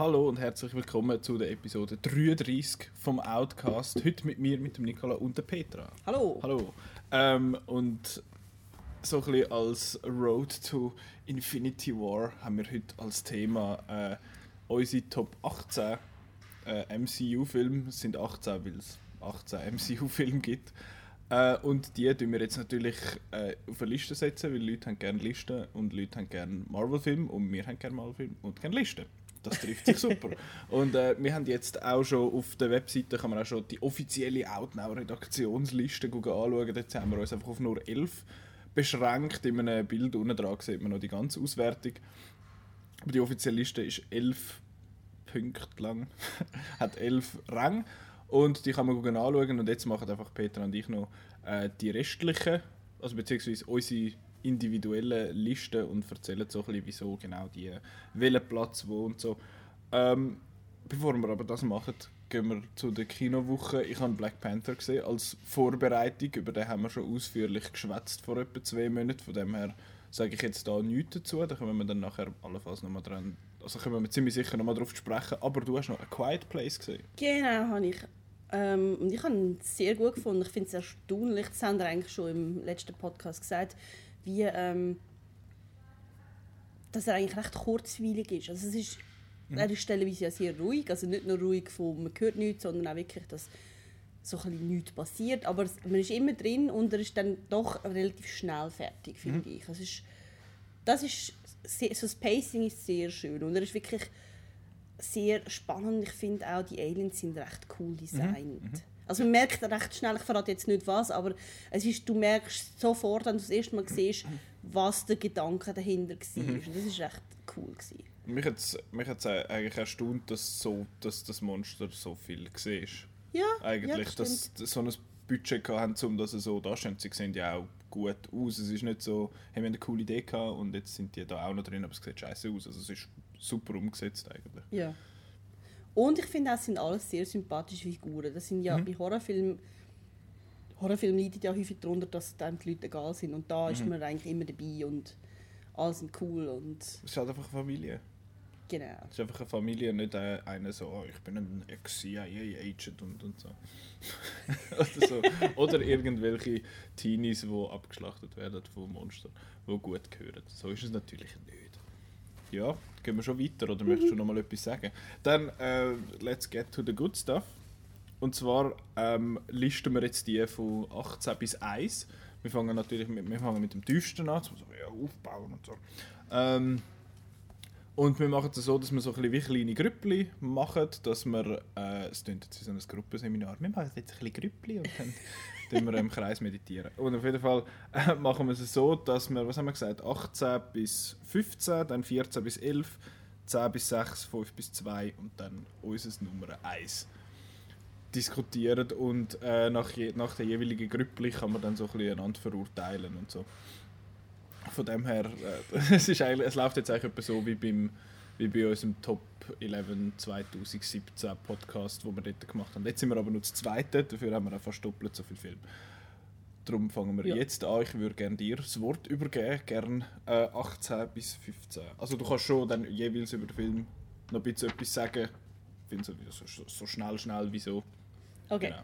Hallo und herzlich willkommen zu der Episode 33 vom Outcast. Heute mit mir, mit dem Nicola und der Petra. Hallo. Hallo. Ähm, und so ein bisschen als Road to Infinity War haben wir heute als Thema äh, unsere Top 18 äh, MCU-Filme. Es sind 18, weil es 18 MCU-Filme gibt. Äh, und die tun wir jetzt natürlich äh, auf eine Liste setzen, weil Leute haben gerne Listen und Leute haben gerne Marvel-Filme und wir haben gerne Marvel-Filme und gerne Listen. Das trifft sich super. Und äh, wir haben jetzt auch schon auf der Webseite kann man auch schon die offizielle Outnow-Redaktionsliste anschauen. Dort haben wir uns einfach auf nur 11 beschränkt. In einem Bild unten dran sieht man noch die ganze Auswertung. Aber die offizielle Liste ist 11 Punkte lang, hat 11 Ränge. Und die kann man anschauen. Und jetzt machen einfach Peter und ich noch äh, die restlichen, also beziehungsweise unsere individuellen Listen und erzählen so ein bisschen, wieso genau die, welchen Platz wo und so. Ähm, bevor wir aber das machen, gehen wir zu der Kinowoche. Ich habe Black Panther gesehen als Vorbereitung. Über den haben wir schon ausführlich geschwätzt vor etwa zwei Monaten. Von dem her sage ich jetzt da nichts dazu. Da können wir dann nachher allenfalls nochmal dran. Also können wir ziemlich sicher nochmal drauf sprechen. Aber du hast noch A Quiet Place gesehen. Genau, habe ich. Ähm, und ich habe ihn sehr gut gefunden. Ich finde es erstaunlich, das haben wir eigentlich schon im letzten Podcast gesagt, wie ähm, dass er eigentlich recht kurzweilig ist. Also es ist, mhm. er ist stellenweise ja sehr ruhig, also nicht nur ruhig von man hört nichts, sondern auch wirklich, dass so ein bisschen nichts passiert. Aber man ist immer drin und er ist dann doch relativ schnell fertig, finde mhm. ich. Also ist, das ist sehr, so das Pacing ist sehr schön und er ist wirklich sehr spannend. Ich finde auch, die Aliens sind recht cool designt. Mhm. Also man merkt recht schnell, ich verrate jetzt nicht was, aber es ist, du merkst sofort, wenn du das erste Mal siehst, was der Gedanke dahinter war. Mhm. Und das war echt cool. Gewesen. Mich hat es mich eigentlich erstaunt, dass, so, dass das Monster so viel war. Ja, Eigentlich, ja, das dass so ein Budget hatten, um das so darzustellen. Sie sehen ja auch gut aus. Es ist nicht so, haben wir eine coole Idee gehabt und jetzt sind die da auch noch drin, aber es sieht scheiße aus. Also es ist super umgesetzt eigentlich. Ja. Und ich finde, es sind alles sehr sympathische Figuren. Das sind ja mhm. bei Horrorfilmen Horrorfilme leiden ja häufig darunter, dass dann die Leute egal sind. Und da mhm. ist man eigentlich immer dabei und alle sind cool. Und es ist halt einfach eine Familie. Genau. Es ist einfach eine Familie, nicht einer so, oh, ich bin ein Ex-CIA-Agent und, und so. Oder so. Oder irgendwelche Teenies, die abgeschlachtet werden von Monstern, die gut gehören. So ist es natürlich nicht. Ja, gehen wir schon weiter oder mhm. möchtest du noch mal etwas sagen? Dann, äh, let's get to the good stuff. Und zwar ähm, listen wir jetzt die von 18 bis 1. Wir fangen natürlich mit, wir fangen mit dem tiefsten an, so ja, aufbauen und so. Ähm, und wir machen es so, dass wir so ein bisschen wie kleine Grüppli machen, dass wir, äh, es klingt jetzt wie so ein Gruppenseminar, wir machen jetzt ein bisschen Grüppli und dann tun wir im Kreis meditieren. Und auf jeden Fall äh, machen wir es so, dass wir, was haben wir gesagt, 18 bis 15, dann 14 bis 11, 10 bis 6, 5 bis 2 und dann unser Nummer 1 diskutieren und äh, nach, je, nach der jeweiligen Gruppe kann man dann so ein bisschen einander verurteilen und so. Von dem her, äh, es, ist eigentlich, es läuft jetzt eigentlich etwa so wie, beim, wie bei unserem Top 11 2017 Podcast, wo wir dort gemacht haben. Jetzt sind wir aber nur das zweite, dafür haben wir auch fast doppelt so viel Film. Darum fangen wir ja. jetzt an. Ich würde gerne dir das Wort übergeben, gerne äh, 18 bis 15. Also du kannst schon dann jeweils über den Film noch ein bisschen etwas sagen. Ich finde so, so, so schnell, schnell, wieso. Okay. Genau.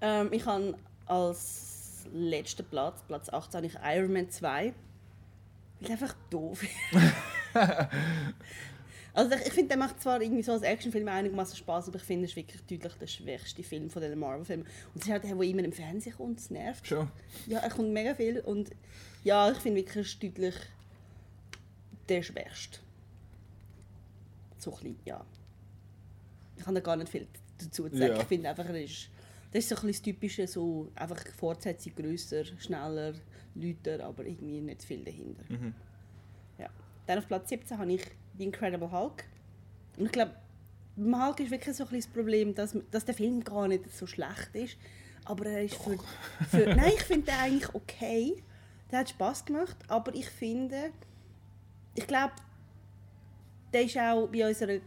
Ähm, ich habe als letzten Platz, Platz 18, ich Iron Man 2. Weil einfach doof Also ich, ich finde, der macht zwar irgendwie so als Actionfilm einigermaßen Spaß, aber ich finde, es ist wirklich deutlich der schwächste Film von den Marvel-Filmen. Und es ist halt der, der immer im Fernsehen kommt, das nervt. Schon. Ja, er kommt mega viel und ja, ich finde wirklich, es ist deutlich der schwächste. So ein bisschen, ja. Ich habe da gar nicht viel dazu zu sagen. Ja. Ich finde einfach, das ist, das ist so ein das Typische, so einfach Fortsetzung grösser, schneller, lauter, aber irgendwie nicht viel dahinter. Mhm. Ja. Dann auf Platz 17 habe ich The Incredible Hulk. Und ich glaube, beim Hulk ist wirklich so ein das Problem, dass, dass der Film gar nicht so schlecht ist. Aber er ist für, für Nein, ich finde den eigentlich okay. Der hat Spaß gemacht, aber ich finde, ich glaube, der ist auch bei unserer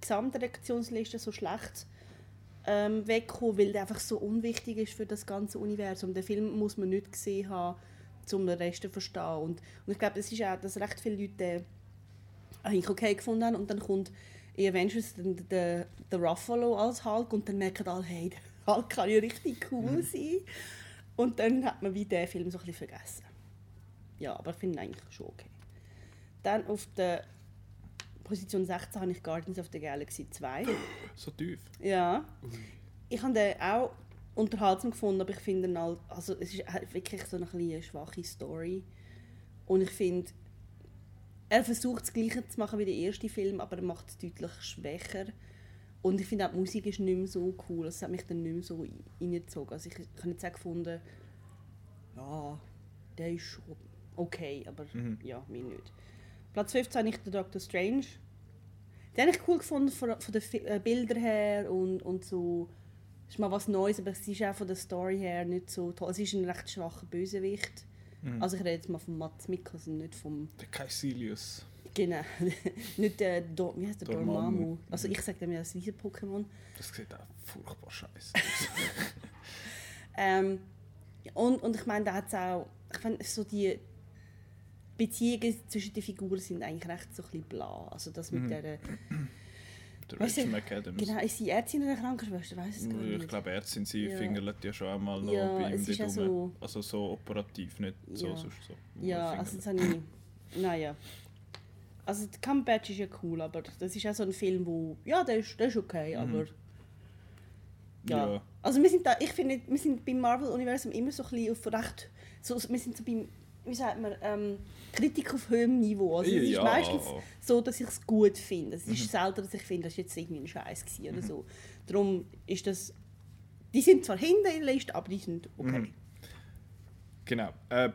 Gesamtreaktionsliste so schlecht ähm, weggekommen, weil der einfach so unwichtig ist für das ganze Universum. Den Film muss man nicht gesehen haben, um den Rest zu verstehen. Und, und ich glaube, das ist auch, dass recht viele Leute eigentlich okay gefunden haben und dann kommt in Avengers den, den, den Ruffalo als Hulk und dann merken alle, hey, der Hulk kann ja richtig cool Mhm. sein. Und dann hat man wie den Film so ein bisschen vergessen. Ja, aber ich finde ihn eigentlich schon okay. Dann auf der Position 16 habe ich Guardians of the Galaxy 2. So tief. Ja. Ich habe den auch unterhaltsam gefunden, aber ich finde ihn halt, also es ist wirklich so eine, kleine eine schwache Story. Und ich finde, er versucht das Gleiche zu machen wie der erste Film, aber er macht es deutlich schwächer. Und ich finde auch die Musik ist nicht mehr so cool. Es hat mich dann nicht mehr so ein- reingezogen. Also ich, ich habe jetzt auch gefunden, ja, der ist schon okay, aber ja, mir nicht. Platz 15 habe ich den Doctor Strange. Den habe ich cool gefunden von, von den äh, Bildern her und, und so. Es ist mal was Neues, aber es ist auch von der Story her nicht so toll. Es ist ein recht schwacher Bösewicht. Also ich rede jetzt mal von Mats Mikkelsen, nicht vom... Der Caecilius. Genau. nicht der... Do, wie heißt der? Dormammu. Dormammu. Also ich sage dem ja das Wiese-Pokémon. Das sieht auch furchtbar scheiße. Ähm, und, und ich meine, da hat es auch... Ich finde, so die Beziehungen zwischen den Figuren sind eigentlich recht so ein bisschen bla. Also das mit der... der Weißt Rachel McAdams. Genau, ist sie Ärztin oder Krankenschwester? Ich weiß es gar nicht. Ich glaube, Ärztin, sie Ja. fingert ja schon einmal noch Ja, bei ihm dort ja rum. so- Also so operativ, nicht so Ja. sonst so. Ja, also das habe ich... Naja. Also der Cumberbatch ist ja cool, aber das ist auch so ein Film, wo... Ja, der ist, der ist okay, aber... Ja. Ja. Also wir sind da... Ich finde, wir sind beim Marvel-Universum immer so ein bisschen auf recht... So, wir sind so beim... Wie sagt man? Ähm, Kritik auf höherem Niveau. Also es ist Ja. meistens so, dass ich es gut finde. Es ist selten, dass ich finde, das war jetzt irgendwie ein Scheiß gewesen oder so. Darum ist das... Die sind zwar hinter in der Liste, aber die sind okay. Genau. Äh,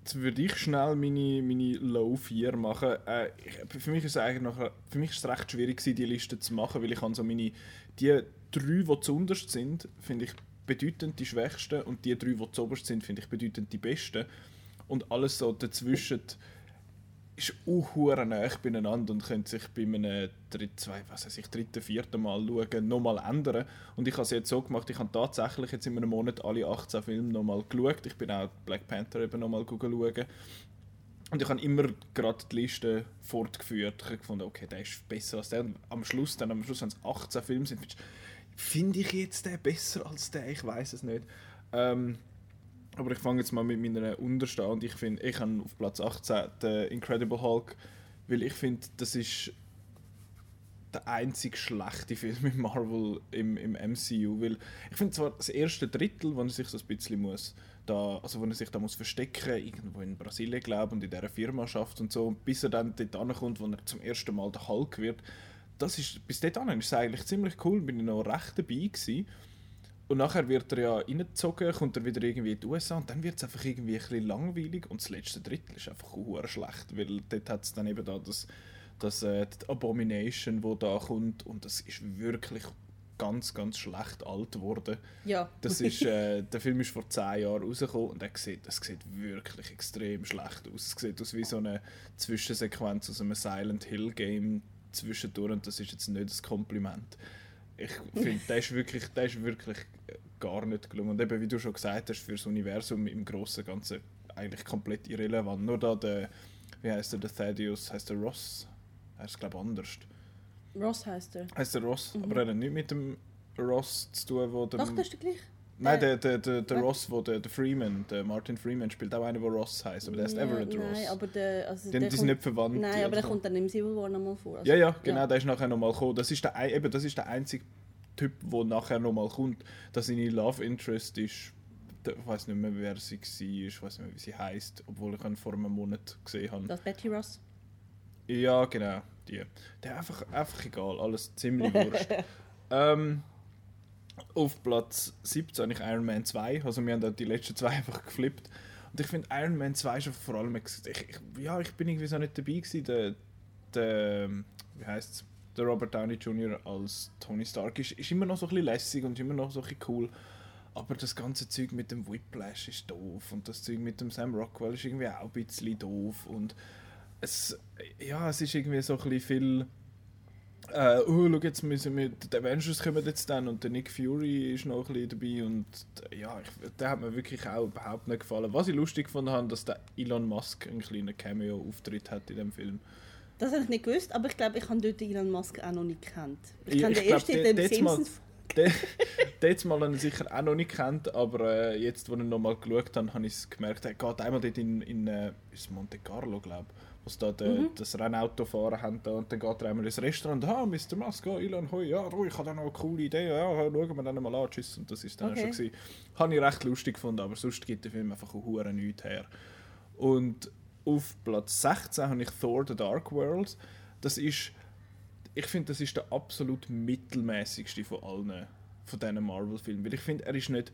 jetzt würde ich schnell meine, meine Low 4 machen. Äh, für mich ist es eigentlich noch, für mich ist es recht schwierig gewesen, die Liste zu machen, weil ich habe so meine die drei, die zuunterst sind, finde ich bedeutend die schwächsten und die drei, die zuoberst sind, finde ich bedeutend die besten. Und alles so dazwischen ist auch hure nah beieinander und könnte sich bei einem dritt, zwei, was weiß ich, dritten, vierten Mal schauen, nochmal ändern. Und ich habe es jetzt so gemacht, ich habe tatsächlich jetzt in einem Monat alle 18 Filme nochmal geschaut. Ich bin auch Black Panther eben nochmal schauen. Und ich habe immer gerade die Liste fortgeführt. Ich habe gefunden, okay, der ist besser als der. Und am Schluss, dann am Schluss, wenn es 18 Filme sind, finde ich jetzt den besser als der? Ich weiß es nicht. Ähm, aber ich fange jetzt mal mit meiner untersten an. Ich finde, ich habe auf Platz 18 den Incredible Hulk, weil ich finde, das ist der einzig schlechte Film in Marvel im, im MCU. Weil ich finde zwar das erste Drittel, wo er sich so ein bisschen muss, da, also wo er sich da muss verstecken, irgendwo in Brasilien glaube und in dieser Firma schafft und so, bis er dann dort ankommt, wo er zum ersten Mal der Hulk wird, das ist, bis dort ist es eigentlich ziemlich cool, bin ich noch recht dabei gewesen. Und nachher wird er ja reingezogen, kommt er wieder irgendwie in die USA und dann wird es einfach irgendwie ein bisschen langweilig und das letzte Drittel ist einfach hure schlecht, weil dort hat es dann eben da das, das äh, die Abomination, wo da kommt und das ist wirklich ganz, ganz schlecht alt geworden. Ja. Das ist, äh, der Film ist vor 10 Jahren rausgekommen und er sieht, das sieht wirklich extrem schlecht aus. Es sieht aus wie so eine Zwischensequenz aus einem Silent Hill Game zwischendurch und das ist jetzt nicht das Kompliment. Ich finde, der ist wirklich, der ist wirklich gar nicht gelungen. Und eben, wie du schon gesagt hast, für das Universum im Großen und Ganzen eigentlich komplett irrelevant. Nur da der, wie heißt der, der Thaddeus, heißt der Ross? Er ist glaube ich anders. Ross heißt er. Heißt der Ross, aber er hat nicht mit dem Ross zu tun, wo der Doch, das ist der gleich. Nein, der, der, der, der? Ross, wo der, der Freeman, der Martin Freeman spielt auch einer, der Ross heißt, aber der ist Ja, Everett Ross. Nein, aber der, also die, der die sind kommt, nicht verwandt. Nein, aber der kommt dann im Civil War nochmal vor. Also, Ja, ja, genau, der ist nachher nochmal gekommen. Das ist der, eben, das ist der einzige Typ, der nachher nochmal kommt. Dass seine Love Interest ist, ich weiß nicht mehr, wer sie war, ich weiß nicht mehr, wie sie heißt, obwohl ich ihn vor einem Monat gesehen habe. Das Betty Ross. Ja, genau, die. Der einfach, einfach egal, alles ziemlich wurscht. ähm, auf Platz 17 habe ich Iron Man 2, also wir haben da die letzten zwei einfach geflippt. Und ich finde Iron Man 2 ist vor allem, ich, ich, ja, ich bin irgendwie so nicht dabei gewesen, der, der wie heißt's, der Robert Downey Jr. als Tony Stark ist, ist immer noch so ein bisschen lässig und immer noch so ein bisschen cool. Aber das ganze Zeug mit dem Whiplash ist doof und das Zeug mit dem Sam Rockwell ist irgendwie auch ein bisschen doof und es, ja, es ist irgendwie so ein bisschen viel äh, oh, schau, jetzt müssen wir, die Avengers kommen jetzt dann und der Nick Fury ist noch ein bisschen dabei und ja, ich, der hat mir wirklich auch überhaupt nicht gefallen. Was ich lustig habe, dass der Elon Musk einen kleinen Cameo-Auftritt hat in dem Film. Das habe ich nicht gewusst, aber ich glaube, ich habe dort Elon Musk auch noch nicht gekannt. Ich kenne den ersten in dem mal- Simpsons. Den mal habe ich sicher auch noch nicht kennt, aber äh, jetzt, als ich nochmal geschaut habe, habe ich es gemerkt, er geht einmal dort in, in äh, Monte Carlo, glaube ich, wo sie da de, Mhm. das Rennauto fahren haben da, und dann geht er einmal ins Restaurant, ah, Mr. Musk, oh, Elon, hoi, ja, oh, ich habe da noch eine coole Idee, ja, schauen wir dann mal an, tschüss, und das ist dann Okay. schon gewesen. Habe ich recht lustig gefunden, aber sonst gibt der Film einfach auch hure nichts her. Und auf Platz 16 habe ich Thor The Dark World. Das ist, ich finde, das ist der absolut mittelmäßigste von allen von diesen Marvel-Filmen. Weil ich finde, er ist nicht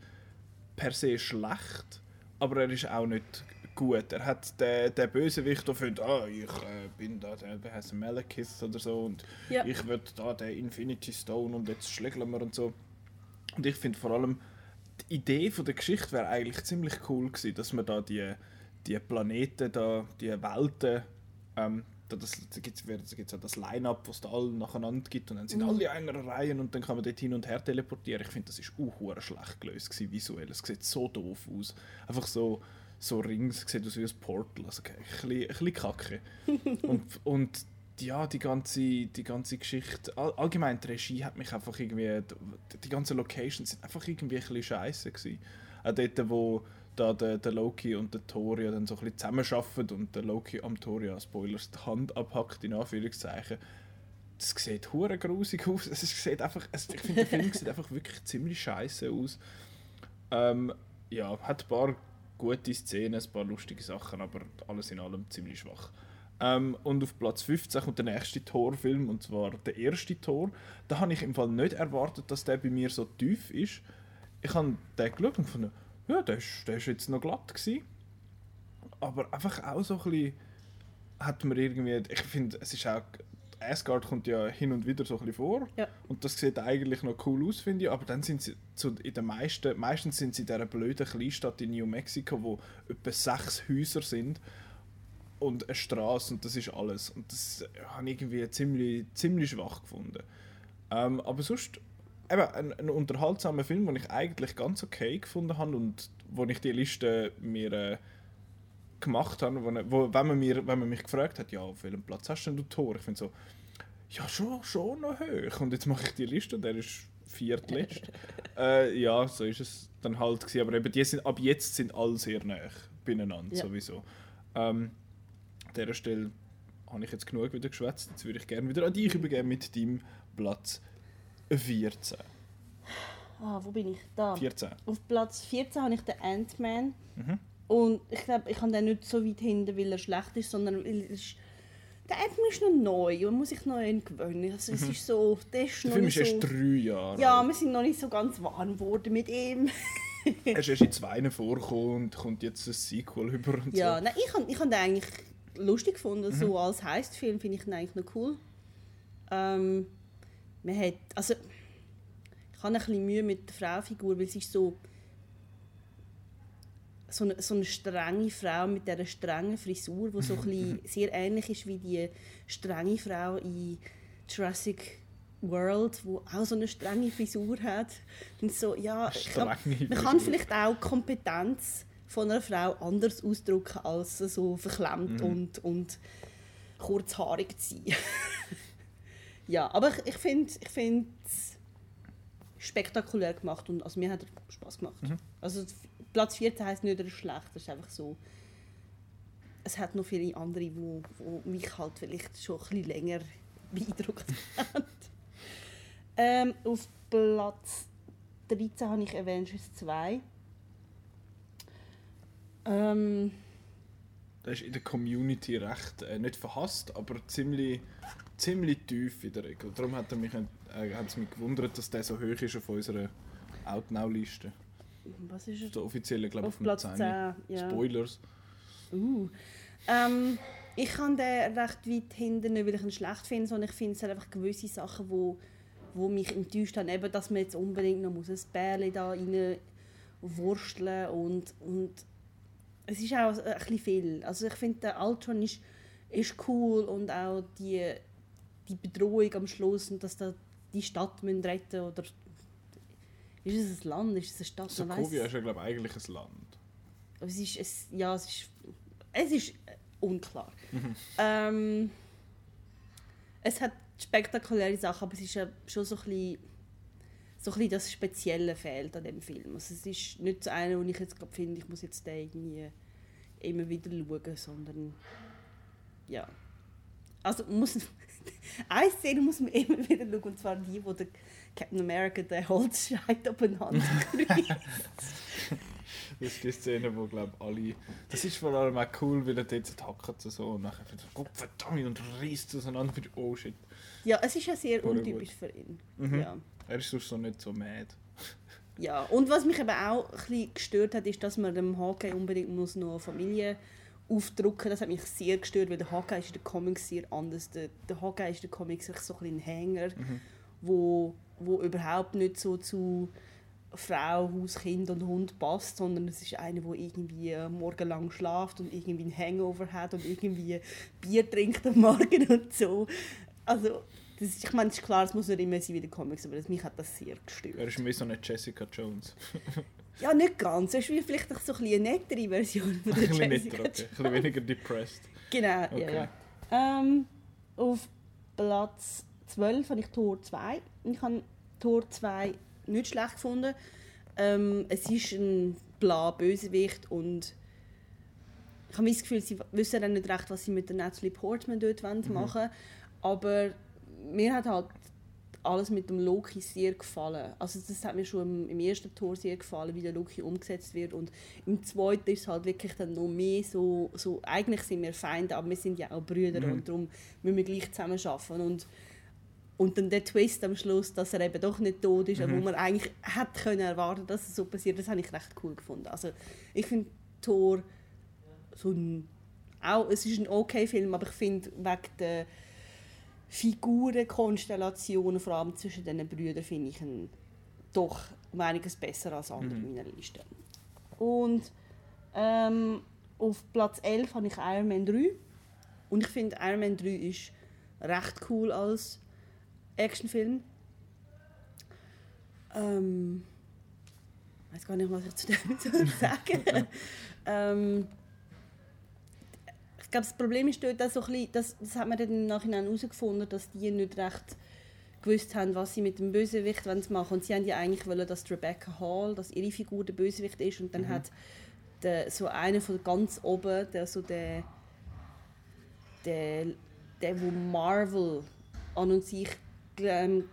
per se schlecht, aber er ist auch nicht gut. Er hat den, den Bösewicht, der findet, ah, ich äh, bin da, der heißt Malekith oder so und Ja. ich will da den Infinity Stone und jetzt schlägeln wir und so. Und ich finde vor allem, die Idee von der Geschichte wäre eigentlich ziemlich cool gewesen, dass man da die, die Planeten, da, die Welten, ähm, da, das, da gibt es ja das Line-Up, was da alle nacheinander gibt und dann sind alle in einer Reihe und dann kann man dort hin und her teleportieren. Ich finde, das ist auch schlecht gelöst gewesen, visuell. Es sieht so doof aus. Einfach so, so Rings, sieht aus wie ein Portal. Also ein bisschen, ein bisschen kacke. und, und ja, die ganze, die ganze Geschichte, all, allgemein die Regie hat mich einfach irgendwie, die, die ganzen Locations sind einfach irgendwie ein bisschen scheiße gewesen. Auch dort, wo da der, der Loki und der Thor ja dann so ein bisschen zusammenarbeiten und der Loki am Thor ja, Spoilers, die Hand abhackt, in Anführungszeichen. Das sieht hure grusig aus. Es sieht einfach, es, ich finde, der Film sieht einfach wirklich ziemlich scheiße aus. Ähm, ja, hat ein paar gute Szenen, ein paar lustige Sachen, aber alles in allem ziemlich schwach. Ähm, und auf Platz 15 kommt der nächste Thor-Film, und zwar der erste Thor. Da habe ich im Fall nicht erwartet, dass der bei mir so tief ist. Ich habe den geschaut und gefunden, ja, der ist jetzt noch glatt gewesen. Aber einfach auch so ein bisschen hat man irgendwie, ich finde, es ist auch, Asgard kommt ja hin und wieder so ein bisschen vor. Ja. Und das sieht eigentlich noch cool aus, finde ich. Aber dann sind sie zu, in den meisten, meistens sind sie in dieser blöden Kleinstadt in New Mexico, wo etwa sechs Häuser sind und eine Straße und das ist alles. Und das habe ich irgendwie ziemlich, ziemlich schwach gefunden. Ähm, aber sonst eben ein, ein unterhaltsamer Film, den ich eigentlich ganz okay gefunden habe und wo ich die Liste mir äh, gemacht habe, wo, wo, wenn, man mir, wenn man mich gefragt hat, ja, auf welchem Platz hast denn du Tor? Ich finde so, ja, schon, schon noch hoch. Und jetzt mache ich die Liste und der ist viertletzt. äh, ja, so ist es dann halt gewesen. Aber eben die sind, ab jetzt sind alle sehr nah beieinander, Ja. sowieso. Ähm, an dieser Stelle habe ich jetzt genug wieder geschwätzt. Jetzt würde ich gerne wieder an dich übergeben mit deinem Platz 14. Ah, wo bin ich? Da. 14. Auf Platz 14 habe ich den Ant-Man. Mhm. Und ich glaube, ich habe den nicht so weit hinten, weil er schlecht ist, sondern weil er ist, der Ant-Man ist noch neu und man muss sich noch an gewöhnen. Also es ist so, der ist Der noch Film ist so... erst drei Jahre ja, wir sind noch nicht so ganz warm geworden mit ihm. Er ist erst in zwei vorgekommen und kommt jetzt ein Sequel über und ja, so. nein, ich habe ich hab den eigentlich lustig gefunden. Mhm. So als Heist-Film finde ich ihn eigentlich noch cool. Ähm, man hat, also ich habe ein bisschen Mühe mit der Fraufigur, weil sie ist so so eine, so eine strenge Frau mit dieser strengen Frisur, die so ein sehr ähnlich ist wie die strenge Frau in Jurassic World, wo auch so eine strenge Frisur hat. Und so, ja, Strenge man kann vielleicht auch die Kompetenz von einer Frau anders ausdrücken als so verklemmt Mhm. und, und kurzhaarig zu sein. ja, aber ich, ich finde ich find es spektakulär gemacht und also mir hat er Spaß gemacht. Mhm. Also Platz 14 heisst nicht, er ist schlecht, es ist einfach so. Es hat noch viele andere, die wo, wo mich halt vielleicht schon ein bisschen länger beeindruckt haben. ähm, auf Platz 13 habe ich Avengers 2. Ähm, Der ist in der Community recht, äh, nicht verhasst, aber ziemlich, ziemlich tief in der Regel. Darum hat er mich, äh, hat es mich gewundert, dass der so hoch ist auf unserer Outnow-Liste. was ist er? Der offizielle, glaube ich, Auf Platz 10. Ja. Spoilers. Uh. Ähm, ich kann den recht weit hinten, nicht weil ich ihn schlecht finde, sondern ich finde es einfach gewisse Sachen, wo, wo mich enttäuscht haben. Eben, dass man jetzt unbedingt noch muss ein Bärli da rein wursteln und, und es ist auch ein bisschen viel. Also ich finde, der Ultron ist, ist cool und auch die, die Bedrohung am Schluss und dass da die Stadt müssen retten oder ist es ein Land, ist es eine Stadt? Sokovia ist ja, glaube ich, eigentlich ein Land. Aber es ist, es, ja, es ist, es ist äh, unklar. Mhm. Ähm, es hat spektakuläre Sachen, aber es ist ja schon so ein bisschen, so ein bisschen das Spezielle fehlt an dem Film. Also es ist nicht so einer, wo ich jetzt gerade finde, ich muss jetzt den irgendwie immer wieder schauen, sondern ja. Also muss eine Szene muss man immer wieder schauen, und zwar die, wo der Captain America den Holzscheit aufeinander kreuzt. Das ist die Szene, wo glaube alle. Das ist vor allem auch cool, weil er dort hackt so und nachher so, Gott verdammt und reißt auseinander für oh shit. Ja, es ist ja sehr Voll untypisch für ihn. Mhm. Ja. Er ist sonst so nicht so mad. ja, und was mich eben auch ein bisschen gestört hat, ist, dass man dem Hawkeye unbedingt muss noch Familie aufdrucken Das hat mich sehr gestört, weil der Hawkeye ist in den Comics sehr anders. Der, der Hawkeye ist in den Comics so ein, ein Hänger, wo, wo überhaupt nicht so zu Frau, Haus, Kind und Hund passt, sondern es ist einer, der irgendwie morgenlang schlaft und irgendwie ein Hangover hat und irgendwie Bier trinkt am Morgen und so. Also, das ist, ich meine, es ist klar, es muss nicht immer sein wie in den Comics, aber das, mich hat das sehr gestört. Er ist mehr so eine Jessica Jones. Ja, nicht ganz. Es ist wie vielleicht so ein bisschen eine nettere Version von Ein der bisschen Jessica netter, okay. Ein bisschen weniger depressed. Genau, Okay. ja. ja. Ähm, auf Platz 12 habe ich Tor 2. Ich habe Tor 2 nicht schlecht gefunden. Ähm, es ist ein bla Bösewicht und ich habe das Gefühl, sie wissen dann nicht recht, was sie mit der Natalie Portman dort wollen machen Aber mir hat halt alles mit dem Loki sehr gefallen. Also das hat mir schon im, ersten Tor sehr gefallen, wie der Loki umgesetzt wird. Und im zweiten ist es halt wirklich dann noch mehr so, so eigentlich sind wir Feinde, aber wir sind ja auch Brüder Mhm. und darum müssen wir gleich zusammen arbeiten. Und, und dann der Twist am Schluss, dass er eben doch nicht tot ist, Mhm. wo man eigentlich hätte können erwarten, dass es so passiert, das habe ich recht cool gefunden. Also ich finde Tor so ein, auch, es ist ein okay Film, aber ich finde wegen der Figurenkonstellationen, vor allem zwischen diesen Brüdern, finde ich ihn doch um einiges besser als andere in meiner Liste. Und ähm, auf Platz 11 habe ich Iron Man 3. Und ich finde, Iron Man 3 ist recht cool als Actionfilm. Ähm, ich weiß gar nicht, was ich zu dem soll sagen ähm, Ich glaube, das Problem ist dort auch so ein bisschen, das, das hat man dann im Nachhinein herausgefunden, dass die nicht recht gewusst haben, was sie mit dem Bösewicht wollen machen Und sie haben ja eigentlich wollen, dass Rebecca Hall, dass ihre Figur der Bösewicht ist. Und dann hat der, so einer von ganz oben, der so der, der, der wo Marvel an und sich ähm,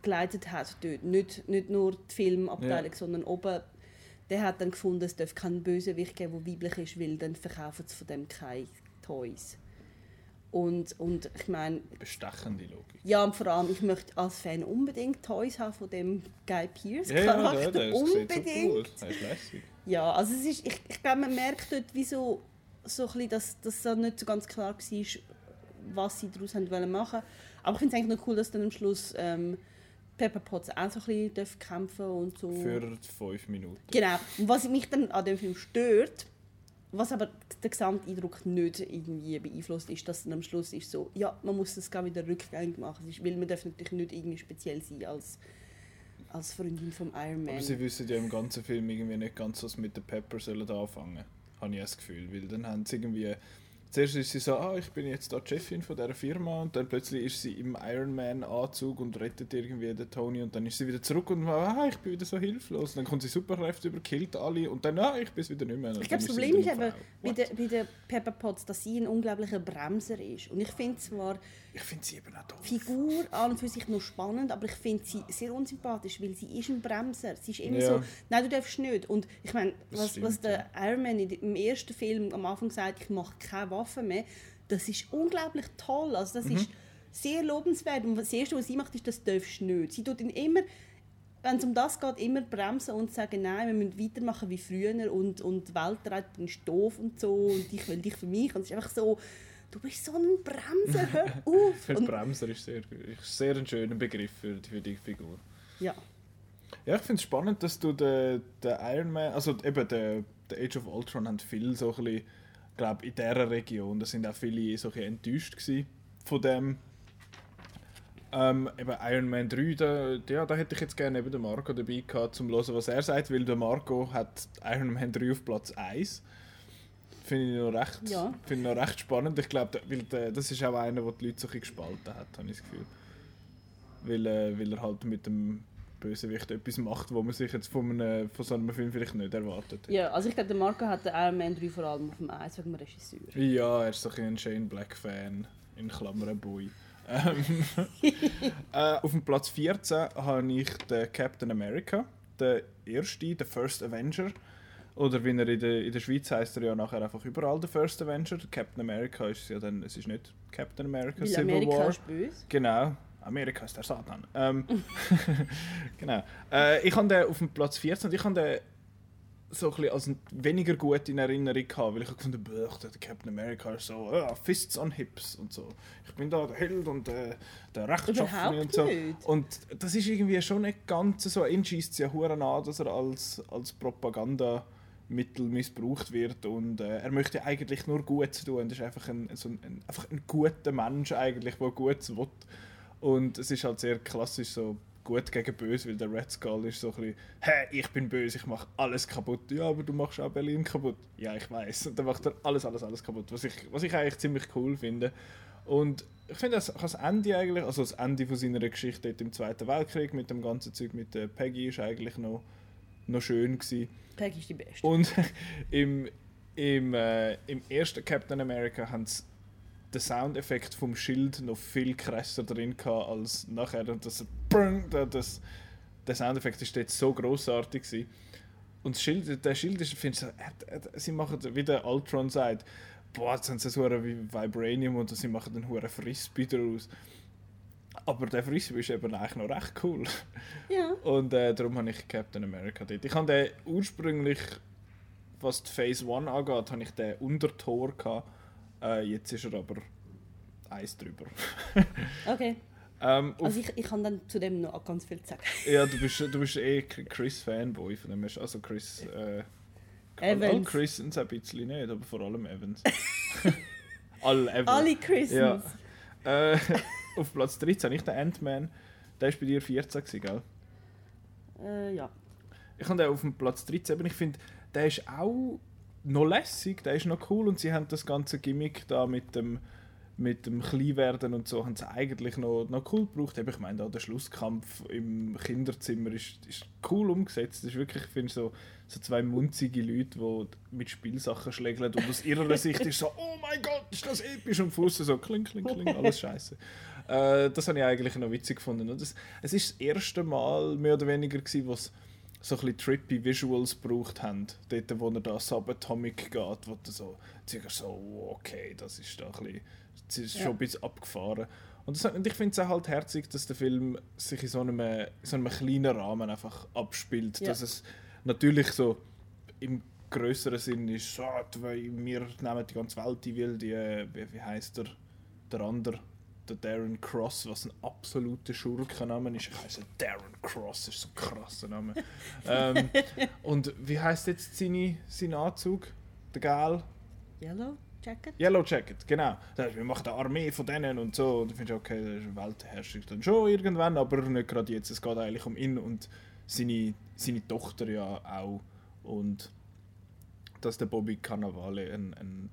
geleitet hat dort. Nicht, nicht nur die Filmabteilung, Ja. sondern oben, der hat dann gefunden, es darf keinen Bösewicht geben, der weiblich ist, weil dann verkaufen sie von dem keine Toys. Und, und ich meine, Bestechende Logik. ja, und vor allem, ich möchte als Fan unbedingt Toys haben von dem Guy Pearce Ja, ja, Charakter. der, der so unbedingt. lässig. Ja, also es ist, ich, ich glaube, man merkt dort, wieso so ein bisschen, dass das so nicht so ganz klar war, was sie daraus haben wollen machen. Aber ich finde es eigentlich noch cool, dass dann am Schluss ähm, Pepper Potts auch so ein bisschen kämpfen und so. Für fünf Minuten. Genau. Und was mich dann an dem Film stört, was aber den Gesamteindruck nicht irgendwie beeinflusst, ist, dass am Schluss ist so, ja, man muss das gar wieder rückgängig machen. Weil man darf natürlich nicht irgendwie speziell sein als, als Freundin vom Iron Man. Aber sie wissen ja im ganzen Film irgendwie nicht ganz, was mit den Pepper sollen anfangen. Habe ich das Gefühl. Weil dann haben sie irgendwie. Zuerst ist sie so, ah, ich bin jetzt da die Chefin von dieser Firma und dann plötzlich ist sie im Iron Man Anzug und rettet irgendwie den Tony und dann ist sie wieder zurück und ah, ich bin wieder so hilflos. Und dann kommt sie Superkräfte über, killt alle und dann, ah, ich bin es wieder nicht mehr. Und Ich glaube, das Problem ist eben bei der, bei der Pepper Potts, dass sie ein unglaublicher Bremser ist. Und ich finde zwar Ich finde sie eben auch doof. die Figur an und für sich noch spannend, aber ich finde sie sehr unsympathisch, weil sie ist ein Bremser. Sie ist immer Ja. so, nein, du darfst nicht. Und ich meine, was, stimmt, was der Iron Man im ersten Film am Anfang sagt, ich mache keine Waffen mehr, das ist unglaublich toll. Also Mhm. das ist sehr lobenswert. Und das Erste, was sie macht, ist, das darfst du nicht. Sie tut ihn immer wenn es um das geht, immer bremsen und sagen, nein, wir müssen weitermachen wie früher und, und die Welt ist doof und so und ich will dich für mich. Und es ist einfach so, du bist so ein Bremser, hör auf. Für und, Bremser ist sehr, ist sehr ein schöner Begriff für, für die Figur. ja. Ja, ich finde es spannend, dass du den, den Iron Man, also eben der, der Age of Ultron hat viel so ein bisschen, glaube in dieser Region, da sind auch viele so ein enttäuscht gewesen von dem. Ähm, eben Iron Man 3, da, ja, da hätte ich jetzt gerne eben den Marco dabei gehabt, um zu hören, was er sagt, weil der Marco hat Iron Man 3 auf Platz 1. finde ich noch recht, Ja. finde ich noch recht spannend. Ich glaube, weil der, das ist auch einer, der die Leute so ein gespalten hat, habe ich das Gefühl. Weil, äh, weil er halt mit dem Bösewicht etwas macht, wo man sich jetzt von, einem, von so einem Film vielleicht nicht erwartet. Ja, also ich glaube, der Marco hat den Iron Man 3 vor allem auf dem Eis wegen dem Regisseur. Ja, er ist so ein Shane Black-Fan, in Klammern Boy. Ähm, äh, auf dem Platz 14 habe ich den Captain America, den ersten, den First Avenger. Oder wie er in der, in der Schweiz heißt er ja nachher einfach überall der First Avenger. Der Captain America ist ja dann, es ist nicht Captain America, Weil Civil Amerika War. ist böse. Genau. Amerika ist der Satan. Ähm, genau. Äh, ich habe den auf dem Platz 14 und ich habe den so ein bisschen als weniger gut in Erinnerung gehabt, weil ich habe gefunden, "Bäh, der Captain America ist so, ja, Fists on Hips und so. Ich bin da der Held und äh, der Rechtschaffene und so. nicht. Und das ist irgendwie schon nicht ganz so, ihn schießt es ja an, dass er als, als Propagandamittel missbraucht wird und äh, er möchte eigentlich nur Gutes tun. Er ist einfach ein, so ein, ein, einfach ein guter Mensch eigentlich, der Gutes will. Und es ist halt sehr klassisch so gut gegen böse, weil der Red Skull ist so ein bisschen, hä, ich bin böse, ich mache alles kaputt. Ja, aber du machst auch Berlin kaputt. Ja, ich weiß. Und dann macht er alles, alles, alles kaputt, was ich, was ich eigentlich ziemlich cool finde. Und ich finde das, das Ende eigentlich, also das Ende von seiner Geschichte im Zweiten Weltkrieg mit dem ganzen Zeug mit der Peggy ist eigentlich noch, noch schön gewesen. Peggy ist die Beste. Und im, im, äh, im ersten Captain America haben sie den Soundeffekt vom Schild noch viel krasser drin gehabt als nachher. Und das, das, der Soundeffekt ist dort so großartig gewesen. Und das Schild, der Schild ist, finde ich so, er, er, sie machen, wie der Ultron sagt, boah, jetzt haben sie so wie Vibranium und sie machen einen hohen Frisbee daraus. Aber der Frisbee ist eben eigentlich noch recht cool. Ja. Und äh, darum habe ich Captain America dort. Ich habe den ursprünglich, was die Phase 1 angeht, habe ich den unter Tor gehabt. Äh, jetzt ist er aber eins drüber. Okay. ähm, Also ich, ich kann dann zu dem noch ganz viel sagen. ja, du bist, du bist eh Chris-Fanboy von dem. her. Also Chris... Äh, Evans. Alle Christens ein bisschen nicht, aber vor allem Evans. Alle Evans. Alle Christens. Ja. Äh, auf Platz 13 habe ich den Ant-Man. Der war bei dir 14, gewesen, gell? Äh, ja. Ich habe den auf dem Platz 13, aber ich finde, der ist auch noch lässig, der ist noch cool und sie haben das ganze Gimmick da mit dem mit dem Kleinwerden und so haben sie eigentlich noch, noch cool gebraucht. Ich meine, auch der Schlusskampf im Kinderzimmer ist, ist cool umgesetzt. Das ist wirklich, ich finde, so, so zwei munzige Leute, die mit Spielsachen schlägeln und aus ihrer Sicht ist so, oh mein Gott, ist das episch und Fuß so kling, kling, kling, alles scheiße. Äh, das habe ich eigentlich noch witzig gefunden. Und das, es ist das erste Mal mehr oder weniger gewesen, wo es so ein trippy Visuals gebraucht haben. Dort, wo er da Subatomic geht, wo du so, so, oh, okay, das ist da ein bisschen, das ist schon ein bisschen abgefahren. Und, das, und ich finde es auch halt herzig, dass der Film sich in so einem, in so einem kleinen Rahmen einfach abspielt. Ja. Dass es natürlich so im größeren Sinn ist, so, weil wir nehmen die ganze Welt ein, weil die, äh, wie, wie heißt der, der andere, der Darren Cross, was ein absoluter Schurkenname ist. Ich heiße Darren Cross, ist so ein krasser Name. ähm, und wie heißt jetzt seine, sein Anzug? Der Gal? Yellow Jacket? Yellow Jacket, genau. Das heißt, wir machen eine Armee von denen und so. Und findest du, okay, das ist Weltherrschaft dann schon irgendwann, aber nicht gerade jetzt. Es geht eigentlich um ihn und seine, seine Tochter ja auch. Und dass der Bobby Cannavale ein, ein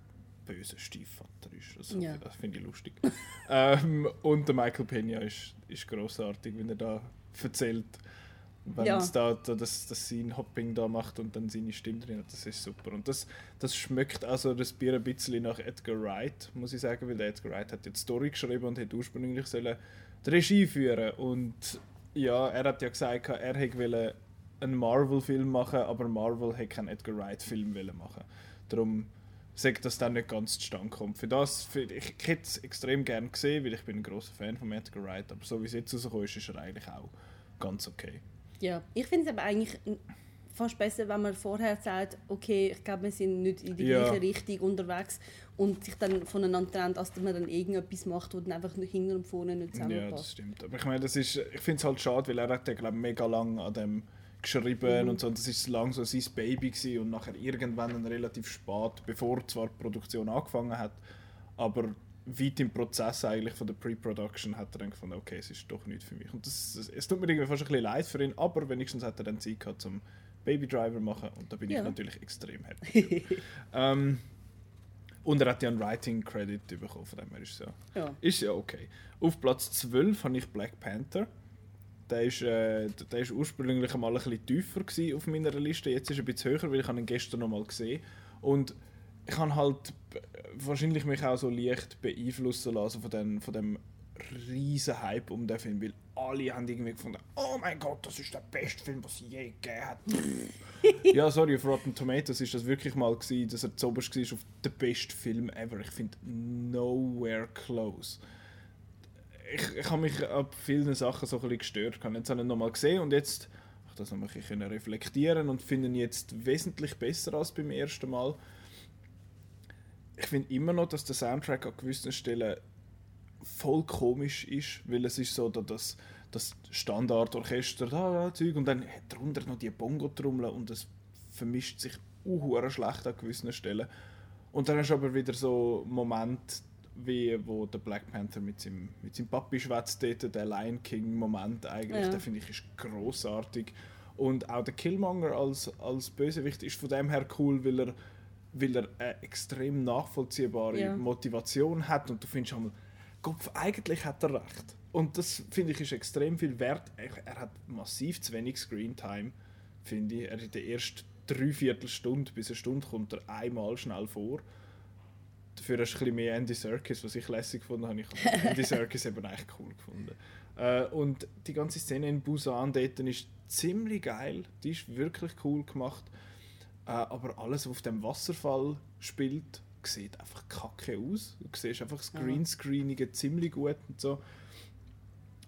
böser Stiefvater ist. Also, Ja. Das finde ich lustig. ähm, und der Michael Pena ist, ist großartig, wenn er da erzählt, wenn Ja. es da, da das, das sein Hopping da macht und dann seine Stimme drin hat. Das ist super. Und das, das schmeckt also das Bier ein bisschen nach Edgar Wright, muss ich sagen, weil der Edgar Wright hat jetzt Story geschrieben und hätte ursprünglich sollen die Regie führen und ja, er hat ja gesagt, er hätte einen Marvel-Film machen, aber Marvel hätte keinen Edgar Wright-Film machen. Darum sagt das dann nicht ganz zustande kommt. Für das, für, ich, ich hätte es extrem gerne gesehen, weil ich bin ein großer Fan von Edgar Wright, aber so wie es jetzt rausgekommen ist, ist er eigentlich auch ganz okay. Ja. Ich finde es aber eigentlich fast besser, wenn man vorher sagt, okay, ich glaube, wir sind nicht in die Ja. gleiche Richtung unterwegs und sich dann voneinander trennt, als dass man dann irgendetwas macht, wo dann einfach nur hinten und vorne nicht Ja, das zusammenpasst. stimmt. Aber ich meine, das ist, ich finde es halt schade, weil er hat ja, glaube mega lang an dem geschrieben Mhm. und so. Und das ist lang so sein Baby gewesen und nachher irgendwann relativ spät, bevor zwar die Produktion angefangen hat, aber weit im Prozess eigentlich von der Pre-Production hat er dann gefunden, okay, es ist doch nicht für mich. Und das, das, es tut mir irgendwie fast ein bisschen leid für ihn, aber wenigstens hat er dann Zeit gehabt zum Baby Driver machen und da bin Ja. ich natürlich extrem happy. ähm, Und er hat ja einen Writing Credit bekommen, von dem her ist es ja, Ja. ist ja okay. Auf Platz 12 habe ich Black Panther. Der ist, äh, der ist ursprünglich mal ein bisschen tiefer auf meiner Liste. Jetzt ist er ein bisschen höher, weil ich ihn gestern noch mal gesehen. Und ich habe halt wahrscheinlich mich auch so leicht beeinflussen lassen von, den, von dem riesen Hype um den Film, weil alle haben irgendwie gefunden, oh mein Gott, das ist der beste Film, was es je gegeben hat. ja, sorry, auf Rotten Tomatoes ist das wirklich mal gewesen, dass er zuoberst war auf den besten Film ever. Ich finde nowhere close. Ich, ich habe mich ab vielen Sachen so ein bisschen gestört. Ich habe jetzt noch mal gesehen und jetzt habe ich das noch mal ein reflektieren und finde ihn jetzt wesentlich besser als beim ersten Mal. Ich finde immer noch, dass der Soundtrack an gewissen Stellen voll komisch ist, weil es ist so, dass das, das Standardorchester da, Zeug und dann hat drunter noch die Bongo-Trommel und es vermischt sich uh, schlecht an gewissen Stellen. Und dann hast du aber wieder so Momente, wie wo der Black Panther mit seinem, mit seinem Papi schwätzt, dort, der Lion King Moment eigentlich, Ja. der finde ich ist großartig. Und auch der Killmonger als, als Bösewicht ist von dem her cool, weil er, weil er eine extrem nachvollziehbare Ja. Motivation hat und du findest einmal, Kopf, eigentlich hat er recht. Und das finde ich ist extrem viel wert. Er, er hat massiv zu wenig Screentime, finde ich. Er in der ersten Dreiviertelstunde bis eine Stunde kommt er einmal schnell vor. Dafür hast du ein bisschen mehr Andy Serkis, was ich lässig gefunden habe. Ich habe Andy Serkis eben echt cool gefunden. Äh, und die ganze Szene in Busan dort ist ziemlich geil. Die ist wirklich cool gemacht. Äh, aber alles, was auf dem Wasserfall spielt, sieht einfach kacke aus. Du siehst einfach das Aha. Greenscreening ziemlich gut und so.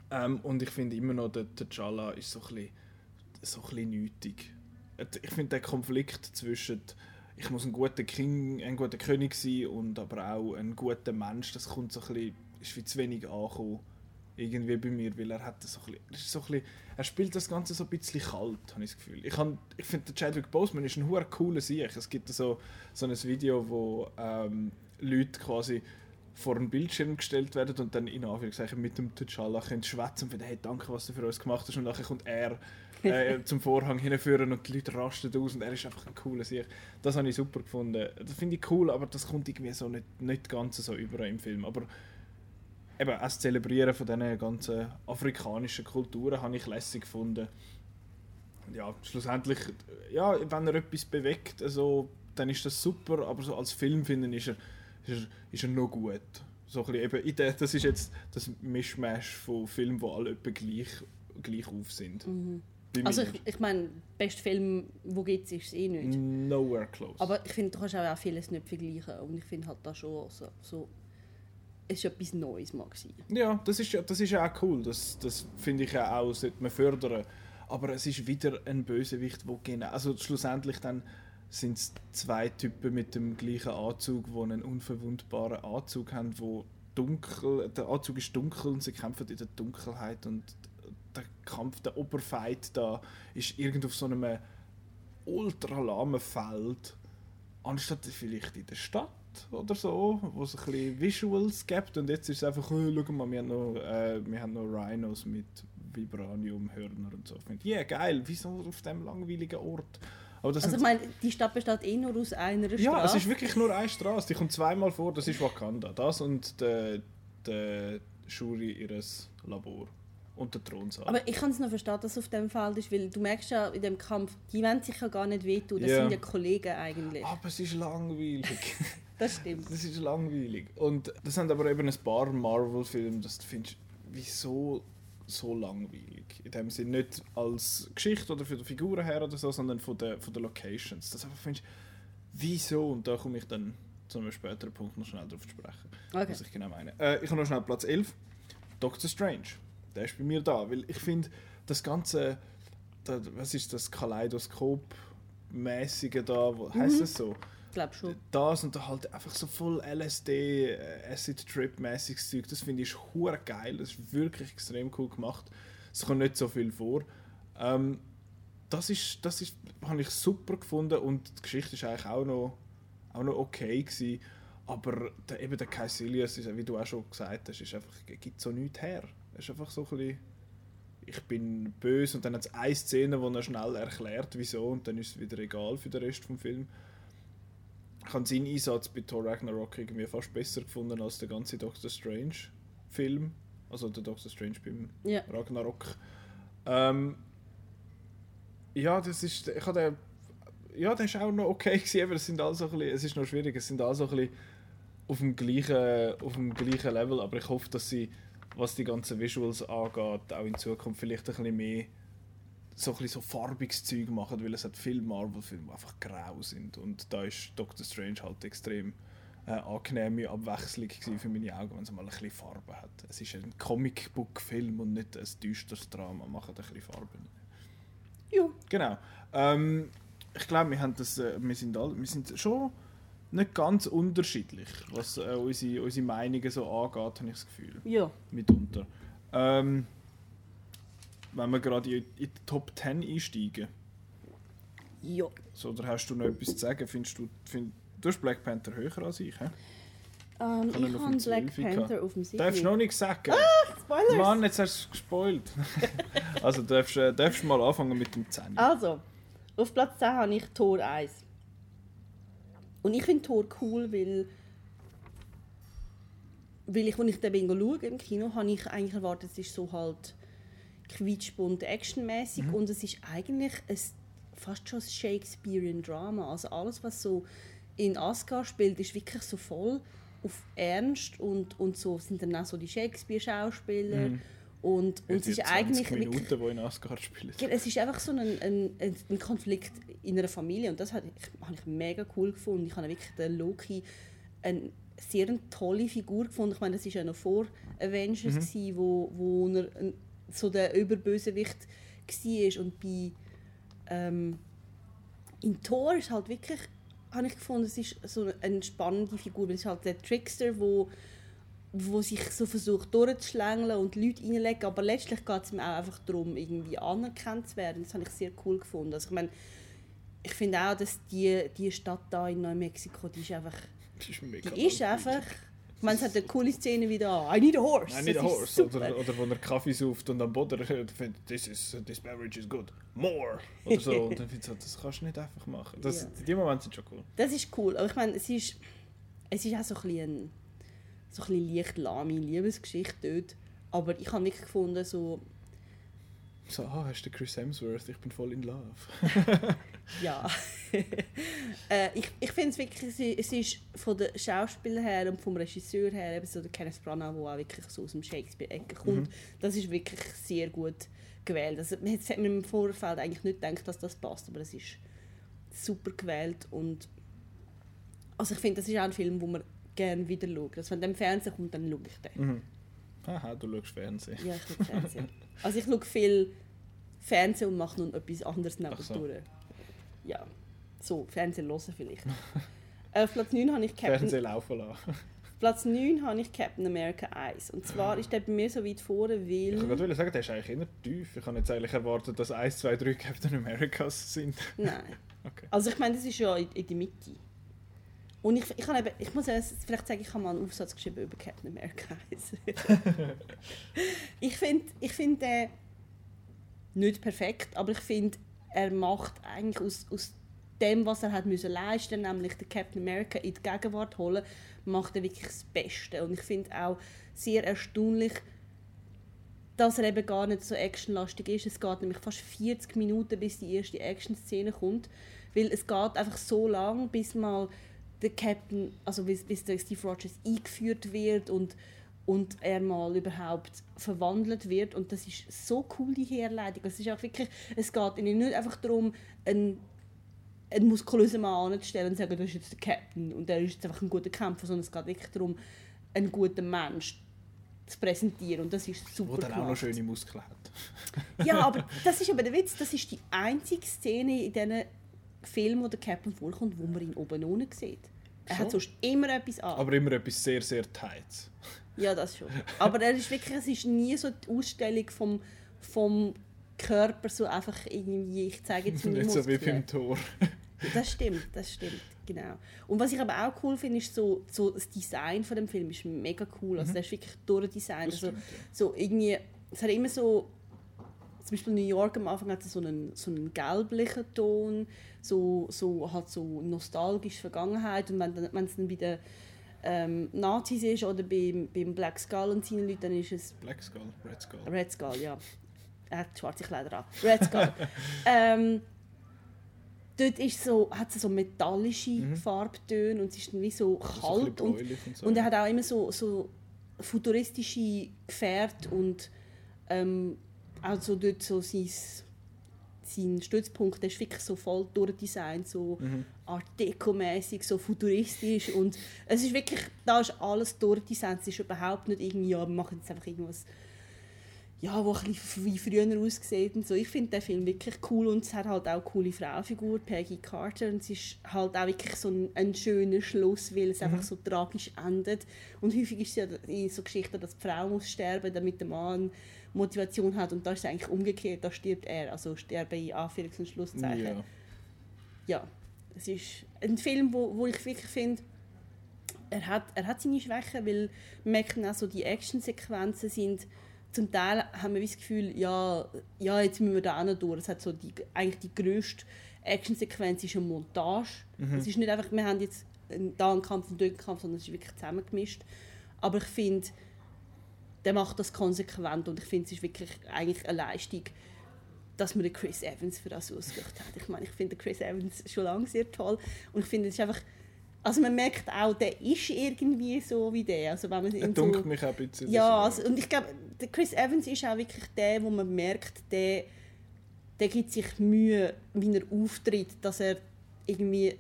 Ähm, und ich finde immer noch, der T'Challa ist so ein bisschen, so ein bisschen nötig. Ich finde der Konflikt zwischen ich muss ein guter King, ein guter König sein und aber auch ein guter Mensch, das kommt so ein bisschen, ist wie zu wenig angekommen irgendwie bei mir, weil er hat so ein bisschen, so ein bisschen, er spielt das Ganze so ein bisschen kalt, habe ich das Gefühl. Ich, ich finde, Chadwick Boseman ist ein hoher cooler Sieg. Es gibt so, so ein Video, wo ähm, Leute quasi vor einen Bildschirm gestellt werden und dann in Anführungszeichen mit dem T'Challa können schwätzen und finden, hey, danke, was du für uns gemacht hast. Und nachher kommt er äh, zum Vorhang hinführen und die Leute rasten aus und er ist einfach ein cooler Sieg. Das habe ich super gefunden. Das finde ich cool, aber das kommt irgendwie so nicht, nicht ganz so über im Film. Aber eben, auch das Zelebrieren von diesen ganzen afrikanischen Kulturen habe ich lässig gefunden. Ja, schlussendlich, ja, wenn er etwas bewegt, also, dann ist das super, aber so als Film finden ist er, ist er, ist er noch gut. So ein bisschen eben, das ist jetzt das Mischmasch von Filmen, die alle etwa gleich, gleich auf sind. Bei Also ich, ich meine, der beste Film, wo gibt es, ist es eh nicht. Nowhere close. Aber ich finde, du kannst auch vieles nicht vergleichen. Und ich finde halt da schon so, so es war etwas Neues mal. Gewesen. Ja, das ist, ja- das ist auch cool. Das, das finde ich auch, sollte man fördern. Aber es ist wieder ein Bösewicht, wo genau... Also schlussendlich dann sind es zwei Typen mit dem gleichen Anzug, die einen unverwundbaren Anzug haben, wo dunkel... Der Anzug ist dunkel und sie kämpfen in der Dunkelheit und der Kampf, der Oberfight da ist irgendwo auf so einem ultra lahmen Feld, anstatt vielleicht in der Stadt oder so, wo es ein bisschen Visuals gibt und jetzt ist es einfach, oh, schau mal, wir haben noch, äh, wir haben noch Rhinos mit Vibranium-Hörner und so. Ich finde, yeah, geil, wieso auf dem langweiligen Ort? Aber das Also ich meine, die Stadt besteht eh nur aus einer Straße. ja, es ist wirklich nur eine Straße, die kommt zweimal vor, das ist Wakanda. Das und der, der Shuri ihres Labor und der Thronsaal. Aber ich kann es noch verstehen, dass es auf dem Feld ist, weil du merkst ja in dem Kampf, die wollen sich ja gar nicht wehtun. Das Ja. sind ja Kollegen eigentlich. Aber es ist langweilig. Das stimmt. Das ist langweilig. Und das sind aber eben ein paar Marvel-Filme, dass du findest, wieso so langweilig? In dem Sinne nicht als Geschichte oder für die Figuren her oder so, sondern von den, von den Locations. Das einfach findest, wieso? Und da komme ich dann zu einem späteren Punkt noch schnell drauf zu sprechen, Okay. was ich genau meine. Äh, ich habe noch schnell Platz 11. Doctor Strange. Der ist bei mir da, weil ich finde, das ganze, da, was ist das, Kaleidoskop-mäßige da, wo, heißt das so? Glaube schon. das und halt einfach so voll LSD, äh, Acid Trip mäßiges Zeug, das finde ich hure geil, das ist wirklich extrem cool gemacht. Es kommt nicht so viel vor. Ähm, das ist, das ist, habe ich super gefunden und die Geschichte ist eigentlich auch noch, auch noch okay gewesen. Aber der, eben der Caecilius, ist, wie du auch schon gesagt hast, ist einfach, gibt so nichts her. Es ist einfach so ein bisschen, ich bin böse und dann hat es eine Szene, wo er schnell erklärt, wieso und dann ist es wieder egal für den Rest vom Film. Ich habe seinen Einsatz bei Thor Ragnarok irgendwie fast besser gefunden als der ganze Doctor Strange Film. Also der Doctor Strange beim Ja. Ragnarok. Ähm, ja, das ist. Ich habe ja, der ist auch noch okay gewesen, aber es sind alle so ein bisschen, es ist noch schwierig, es sind alle so ein bisschen auf dem gleichen, auf dem gleichen Level, aber ich hoffe, dass sie, was die ganzen Visuals angeht, auch in Zukunft vielleicht ein bisschen mehr so ein so farbiges Zeug machen, weil es hat viele Marvel-Filme, die einfach grau sind und da ist Doctor Strange halt extrem äh, angenehme Abwechslung für meine Augen, wenn es mal ein bisschen Farbe hat. Es ist ein Comicbook-Film und nicht ein düsteres Drama, machen ein bisschen Farben. Ja. Genau. Ähm, ich glaube, wir, haben das, äh, wir, sind wir sind schon nicht ganz unterschiedlich, was äh, unsere, unsere Meinungen so angeht, habe ich das Gefühl. Ja. Mitunter. Ähm, wenn wir gerade in, in die Top 10 einsteigen, Ja. so, oder hast du noch etwas zu sagen? Findest du, find, du hast Black Panther höher als ich, hä? Ähm, Kann er ich habe Black 12 gehabt? Panther auf dem Sieg. Darfst du noch nichts sagen? Spoilers! Mann, jetzt hast du es gespoilt. also darfst du äh, darfst mal anfangen mit dem 10. Also, auf Platz 10 habe ich Tor 1. Und ich finde Tor cool, weil, weil ich, als ich den Bingo schaue im Kino, habe ich eigentlich erwartet, es ist so halt quietschbunt, actionmäßig und es ist eigentlich ein, fast schon ein Shakespearean Drama. Also alles, was so in Asgard spielt, ist wirklich so voll auf Ernst und, und so sind dann auch so die Shakespeare-Schauspieler und, und es ist eigentlich wirklich- Minuten, die in Asgard spielen. Gell, Es ist einfach so ein, ein, ein, Konflikt in einer Familie und das habe ich, habe ich mega cool gefunden. Ich habe wirklich den Loki eine sehr tolle Figur gefunden. Ich meine, das war ja noch vor Avengers, mhm. wo, wo er so der Überbösewicht war und bei ähm, in Thor ist halt wirklich habe ich gefunden, es ist so eine spannende Figur, weil es ist halt der Trickster, wo wo sich so versucht durchzuschlängeln und Leute reinlegen, aber letztlich geht es ihm auch einfach darum, irgendwie anerkannt zu werden. Das habe ich sehr cool gefunden. Also ich meine, ich finde auch, dass die, die Stadt da in Neumexiko, die ist einfach, Das ist die ist einfach, ich meine, es hat eine coole Szene wieder. I need a horse. I need a Das horse. Oder, oder wo er Kaffee sauft und am Boden findet, this, is, this beverage is good. More. Oder so. und dann findet so, das kannst du nicht einfach machen. Das, Ja. Die Momente sind schon cool. Das ist cool, aber ich meine, es ist, es ist auch so ein bisschen, so ein bisschen leicht lahme Liebesgeschichte dort. Aber ich habe wirklich gefunden, so, So, ah, hast du Chris Hemsworth? Ich bin voll in love. Ja. äh, ich ich finde es wirklich, es ist- es ist von den Schauspielern her und vom Regisseur her, eben so der Kenneth Branagh, der auch wirklich so aus dem Shakespeare-Ecke kommt, das ist wirklich sehr gut gewählt. Also, man hat mir im Vorfeld eigentlich nicht gedacht, dass das passt, aber es ist super gewählt und also ich finde, das ist auch ein Film, wo man gerne wieder schaut. Also wenn der im Fernsehen kommt, dann schaue ich den. Mhm. Haha, du schaust Fernsehen. Ja, ich schaue Fernsehen. Also ich schaue viel Fernsehen und mache nun etwas anderes Ach so. nebendurch. Ja, so, Fernsehen hören vielleicht. äh, auf Platz 9 habe ich Captain, Fernsehen laufen lassen. Platz 9 habe ich Captain America 1. Und zwar ist der bei mir so weit vorne, Ich wollte weil... sagen, der ist eigentlich eher tief. Ich habe jetzt eigentlich erwartet, dass 1, 2, 3 Captain Americas sind. Nein. Okay. Also ich meine, das ist ja in, in der Mitte. Und ich, ich, eben, ich muss vielleicht sagen, ich habe mal einen Aufsatz geschrieben über Captain America 1. ich finde ich find den nicht perfekt, aber ich finde, er macht eigentlich aus, aus dem, was er hat müssen leisten, nämlich den Captain America in die Gegenwart holen, macht er wirklich das Beste. Und ich finde auch sehr erstaunlich, dass er eben gar nicht so actionlastig ist. Es geht nämlich fast 40 Minuten, bis die erste Action-Szene kommt. Weil es geht einfach so lang, bis mal der Captain, also bis, bis der Steve Rogers eingeführt wird und, und er mal überhaupt verwandelt wird. Und das ist so cool, die Herleitung. Es, ist auch wirklich, es geht ihnen nicht einfach darum, einen, einen muskulösen Mann anzustellen und zu sagen, das ist jetzt der Captain und der ist jetzt einfach ein guter Kämpfer, sondern es geht wirklich darum, einen guten Mensch zu präsentieren. Und das ist super Wo dann auch noch schöne Muskeln hat. Ja, aber das ist aber der Witz, das ist die einzige Szene in diesen Filmen, wo der Captain vorkommt, wo man ihn oben ohne sieht. Er hat So? sonst immer etwas an. Aber immer etwas sehr, sehr tight. ja, das schon. Aber er ist wirklich, es ist nie so die Ausstellung vom, vom Körper so einfach irgendwie, ich zeige jetzt meine Nicht so wie beim Tor. Das stimmt, das stimmt, genau. Und was ich aber auch cool finde, ist so, so das Design von dem Film ist mega cool. Also der ist wirklich durchdesignt. Das Also, stimmt, ja. so irgendwie, es hat immer so zum Beispiel New York am Anfang hat es so einen, so einen gelblichen Ton, so, so, hat so nostalgische Vergangenheit und wenn, es dann bei den ähm, Nazis ist oder beim, beim Black Skull und seinen Leuten, dann ist es Black Skull, Red Skull. Red Skull, ja. Er hat schwarze Kleider an. Red Skull. ähm, dort ist so, hat es so metallische Mhm. Farbtöne und es ist dann wie so So ein kalt bisschen und, und so. und er hat auch immer so, so futuristische Gefährte und ähm, also dort so sein, sein Stützpunkt, ist wirklich so voll durchdesignt, so Mhm. Art Deco-mäßig, so futuristisch und es ist wirklich, da ist alles durchdesignt, es ist überhaupt nicht irgendwie, ja, wir machen jetzt einfach irgendwas ja, wo ein bisschen wie früher aussieht und so. Ich finde den Film wirklich cool und es hat halt auch eine coole Frauenfigur, Peggy Carter und es ist halt auch wirklich so ein, ein schöner Schluss, weil es einfach so tragisch endet und häufig ist es ja in so Geschichten, dass die Frau muss sterben, damit der Mann Motivation hat und da ist es eigentlich umgekehrt, da stirbt er, also sterben in Anführungs- und Schlusszeichen. Ja. Ja, es ist ein Film, wo, wo ich wirklich finde, er hat, er hat seine Schwächen, weil man merkt auch so, die Actionsequenzen sind zum Teil haben wir das Gefühl, ja, ja, jetzt müssen wir da auch noch durch. Es hat so die, eigentlich die grösste Actionsequenz ist eine Montage. Es ist nicht einfach, wir haben jetzt einen- da einen Kampf und dort einen Kampf, sondern es ist wirklich zusammengemischt. Aber ich finde, der macht das konsequent und ich finde, es ist wirklich eigentlich eine Leistung, dass man den Chris Evans für das ausgesucht hat. Ich meine, ich finde den Chris Evans schon lange sehr toll und ich finde, es ist einfach, also man merkt auch, der ist irgendwie so wie der. Also wenn man Er dunkelt so, mich auch ein bisschen. ja, so. also, und ich glaube, der Chris Evans ist auch wirklich der, wo man merkt, der, der gibt sich Mühe, wie er auftritt, dass er irgendwie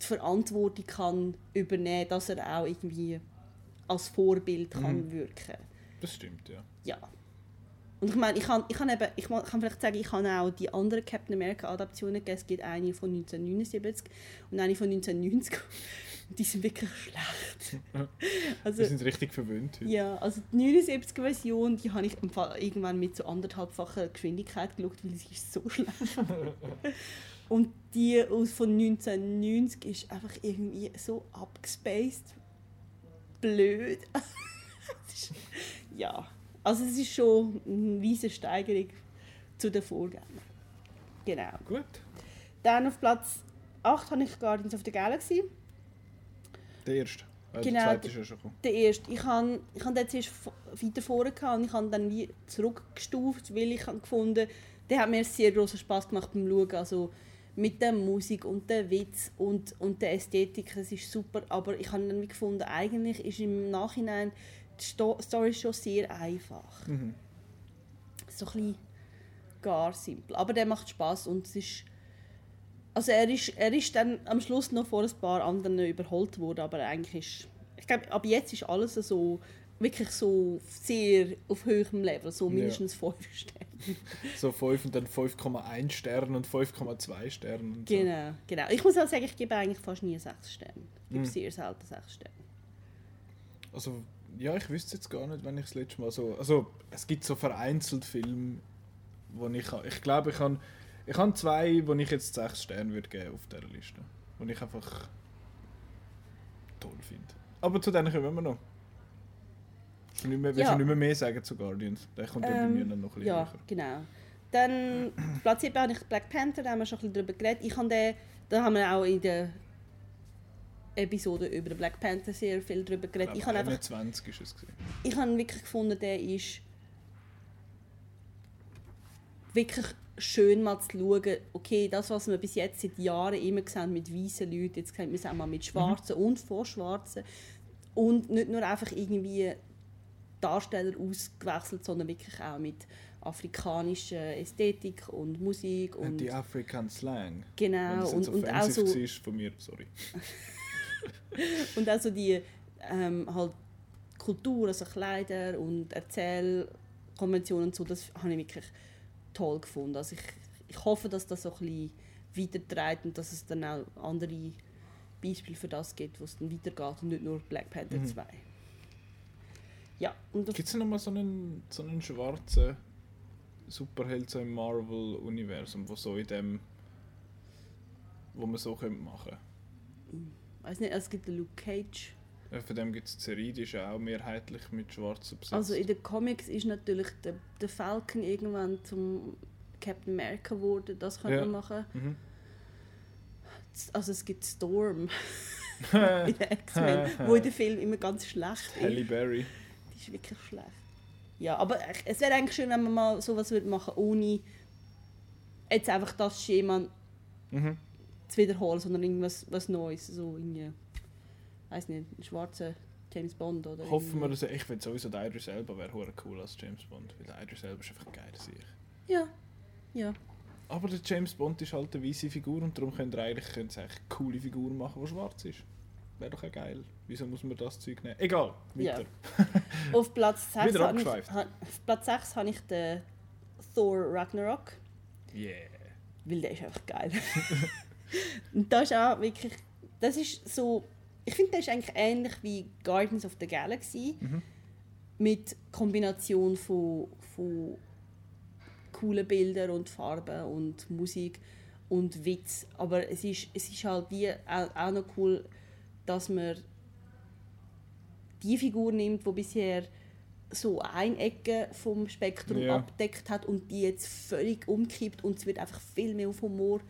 die Verantwortung kann übernehmen, dass er auch irgendwie als Vorbild kann wirken. Das stimmt, ja. Ja. Und ich meine, ich kann, ich kann, eben, ich kann vielleicht sagen, ich habe auch die anderen Captain America Adaptionen gegeben. Es gibt eine von 1979 und eine von 1990. Und die sind wirklich schlecht. Also, Wir sind richtig verwöhnt heute. ja, also die 79 Version, die habe ich irgendwann mit so anderthalbfacher Geschwindigkeit geschaut, weil sie ist so schlecht. Und die aus von 1990 ist einfach irgendwie so abgespaced, blöd. Ja, also es ist schon eine riesige Steigerung zu den Vorgängern. Genau. Gut. Dann auf Platz 8 habe ich Guardians of the Galaxy. Der erste. Äh, Genau, Der ist schon gekommen. Der erste. Ich habe ich han den zuerst weiter vorne gehabt und ich habe dann wie zurückgestuft, weil ich gefunden, der hat mir sehr großen Spaß gemacht beim Schauen. Also mit der Musik und der Witz und, und der Ästhetik, das ist super. Aber ich habe dann wie gefunden, eigentlich ist im Nachhinein die Sto Story schon sehr einfach. Mhm. So ein bisschen gar simpel. Aber der macht Spaß und es ist also er ist, er ist dann am Schluss noch vor ein paar anderen überholt worden, aber eigentlich ist, ich glaube, ab jetzt ist alles so wirklich so sehr auf höherem Level, so Ja. mindestens 5 Sterne. So 5 und dann 5,1 Sterne und 5,2 Sterne. Und so. Genau, genau. Ich muss auch sagen, ich gebe eigentlich fast nie 6 Sterne. Ich gebe Mhm. sehr selten 6 Sterne. Also, ja, ich wüsste jetzt gar nicht, wenn ich das letzte Mal so. Also, es gibt so vereinzelt Filme, wo ich. Ich glaube, ich habe ich habe zwei, wo ich jetzt 6 Sterne würde geben auf dieser Liste. Wo ich einfach toll finde. Aber zu denen kommen wir noch. Wir nicht mehr, Ja. schon nicht mehr, mehr sagen zu Guardians. Der kommt dann bei mir Ähm, dann noch ein bisschen Ja, höher. genau. Dann Platz 7 habe ich Black Panther, da haben wir schon ein bisschen darüber geredet. Ich habe den, da haben wir auch in der Episode über Black Panther sehr viel darüber geredet. Ich, Ich habe einfach 21 ist es. Gewesen. ich habe wirklich gefunden, der ist wirklich schön mal zu schauen, okay, das, was wir bis jetzt seit Jahren immer gesehen mit weißen Leuten, jetzt sehen wir es auch mal mit Schwarzen und vor Schwarzen. Und nicht nur einfach irgendwie Darsteller ausgewechselt, sondern wirklich auch mit afrikanischer Ästhetik und Musik und Und die African Slang. Genau und, und auch so war von mir, sorry. Und auch so die ähm, halt Kultur, also Kleider und Erzählkonventionen und so, das habe ich wirklich toll gefunden. Also ich, ich hoffe, dass das so ein bisschen weitertreibt und dass es dann auch andere Beispiele für das gibt, wo es dann weitergeht und nicht nur Black Panther Mhm. 2. Ja, und Gibt es noch mal so einen, so einen schwarzen Superheld so im Marvel-Universum, wo so in dem. wo man so könnte machen weiß nicht, es gibt den Luke Cage, Äh, Von dem gibt es die Serie, die ist ja auch mehrheitlich mit Schwarzen besetzt. Also in den Comics ist natürlich der, der Falcon irgendwann zum Captain America geworden. Das könnte Ja. man machen. mhm. Also es gibt Storm in den X-Men, wo in dem Film immer ganz schlecht Halle ist. Berry. Die ist wirklich schlecht. Ja, aber es wäre eigentlich schön, wenn man mal sowas würde machen ohne jetzt einfach das Schema Mhm. Zu wiederholen, sondern irgendwas was Neues. So irgendwie, weiß nicht, einen schwarzen James Bond oder Hoffen wir, dass ich finde sowieso der Idris Elba wäre cool als James Bond, weil der Idris Elba ist einfach geil sehe ich. Ja, ja. Aber der James Bond ist halt eine weiße Figur und darum könnt ihr eigentlich, könnt ihr eigentlich eine coole Figur machen, die schwarz ist. Wäre doch auch geil. Wieso muss man das Zeug nehmen? Egal, Ja. weiter. Auf Platz 6 Wieder habe ich, auf Platz 6 habe ich den Thor Ragnarok, Yeah. weil der ist einfach geil. Und das ist auch wirklich, das ist so, ich finde, der ist eigentlich ähnlich wie Guardians of the Galaxy Mhm. mit Kombination von, von coolen Bildern und Farben und Musik und Witz. Aber es ist, es ist halt wie auch, auch noch cool, dass man die Figur nimmt, die bisher so eine Ecke vom Spektrum Ja. abdeckt hat und die jetzt völlig umkippt und es wird einfach viel mehr auf Humor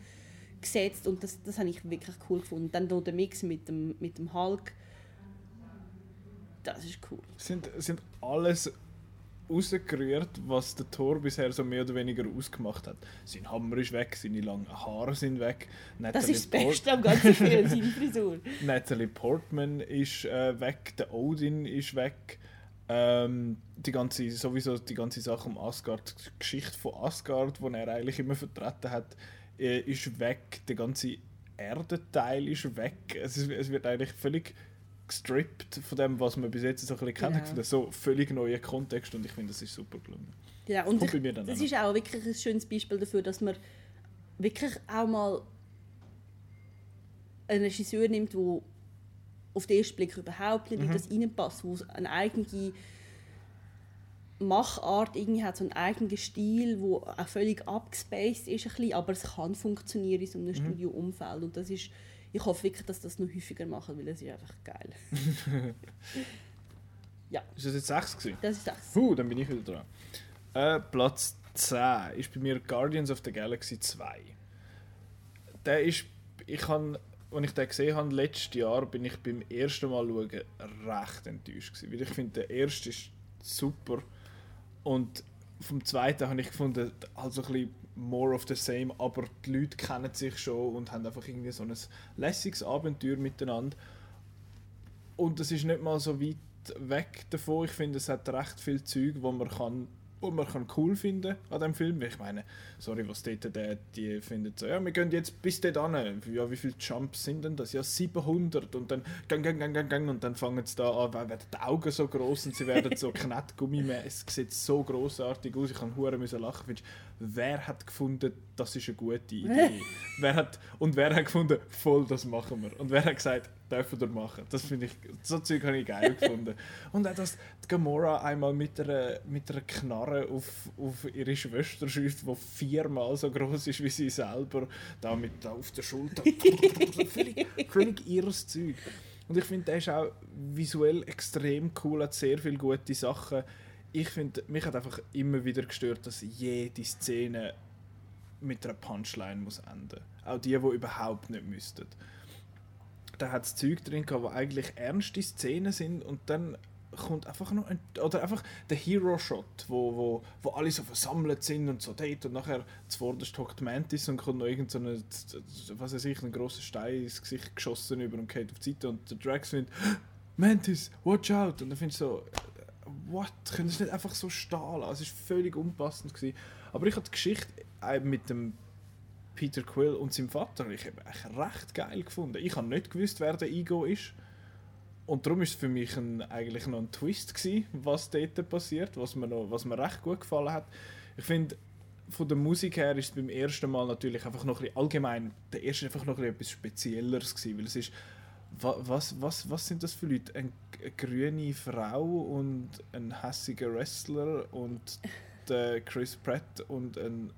gesetzt und das, das habe ich wirklich cool gefunden. Dann noch der Mix mit dem, mit dem Hulk, das ist cool. Sind, sind alles rausgerührt, was der Thor bisher so mehr oder weniger ausgemacht hat. Sein Hammer ist weg, seine langen Haare sind weg. Das Natalie ist das Beste am ganzen Film, seine Frisur. Natalie Portman ist äh, weg, der Odin ist weg. Ähm, die ganze, sowieso die ganze Sache um Asgard, die Geschichte von Asgard, die er eigentlich immer vertreten hat, äh, ist weg. Der ganze Erdenteil ist weg. Es, ist, es wird eigentlich völlig gestrippt von dem, was man bis jetzt so ein bisschen kennt. Genau. So völlig neuen Kontext und ich finde, das ist super gelungen. Genau. Und bei ich, das ist auch wirklich ein schönes Beispiel dafür, dass man wirklich auch mal einen Regisseur nimmt, der auf den ersten Blick überhaupt nicht in das reinpasst, wo eine eigene Machart irgendwie hat, so einen eigenen Stil, wo auch völlig abgespaced ist, ein bisschen, aber es kann funktionieren in so einem Studioumfeld und das ist, ich hoffe wirklich, dass das noch häufiger machen, weil es ist einfach geil. ja, Ist das jetzt 6 gewesen? das ist das. Puh, dann bin ich wieder dran. Äh, Platz 10 ist bei mir Guardians of the Galaxy 2. Der ist, ich han, als ich den gesehen habe, letztes Jahr, bin ich beim ersten Mal schauen recht enttäuscht gewesen. Weil ich finde, der erste ist super und vom zweiten habe ich gefunden, halt so ein bisschen more of the same, aber die Leute kennen sich schon und haben einfach irgendwie so ein lässiges Abenteuer miteinander. Und es ist nicht mal so weit weg davon. Ich finde, es hat recht viel Zeug, wo man kann, wo man kann cool finden an dem Film. Ich meine, sorry, was dort der, die findet so, ja, wir gehen jetzt bis dort an. Ja, wie viele Jumps sind denn das? Ja, 700 und dann gang, gang, gang, gang, gang und dann fangen sie da an, werden die Augen so groß und sie werden so Knettgummimäßig. Es sieht so großartig aus. Ich kann hure müssen lachen. Findest, Wer hat gefunden, das ist eine gute Idee? wer hat, und wer hat gefunden, voll, das machen wir? Und wer hat gesagt, dürfen wir machen? Das finde ich, so Zeug habe ich geil gefunden. Und auch, dass die Gamora einmal mit einer, mit einer Knarre auf, auf ihre Schwester schießt, die viermal so groß ist wie sie selber, da mit da auf der Schulter. völlig, völlig irres Zeug. Und ich finde, der ist auch visuell extrem cool, hat sehr viele gute Sachen. Ich finde, mich hat einfach immer wieder gestört, dass jede Szene mit einer Punchline muss enden. Auch die, die überhaupt nicht müssten. Da hat es Zeug drin, gehabt, wo eigentlich ernste Szenen sind und dann kommt einfach noch ein, oder einfach der Hero-Shot, wo, wo, wo alle so versammelt sind und so dort und nachher zuvorderst hockt Mantis und kommt noch irgend so eine, was weiß ich, einen grossen Stein ins Gesicht geschossen über und geht auf die Seite und der Drax findet Mantis, watch out! Und dann findest du so, what? Können Sie nicht einfach so stehen lassen? Es war völlig unpassend. Gewesen. Aber ich habe die Geschichte äh, mit dem Peter Quill und seinem Vater ich habe echt recht geil gefunden. Ich habe nicht gewusst, wer der Ego ist. Und darum ist es für mich ein, eigentlich noch ein Twist gewesen, was dort passiert, was mir, noch, was mir recht gut gefallen hat. Ich finde, von der Musik her ist es beim ersten Mal natürlich einfach noch ein bisschen allgemein, der erste einfach noch ein bisschen etwas Spezielleres gewesen, weil es ist Was, was, was sind das für Leute? Ein, eine grüne Frau und ein hässiger Wrestler und der Chris Pratt und ein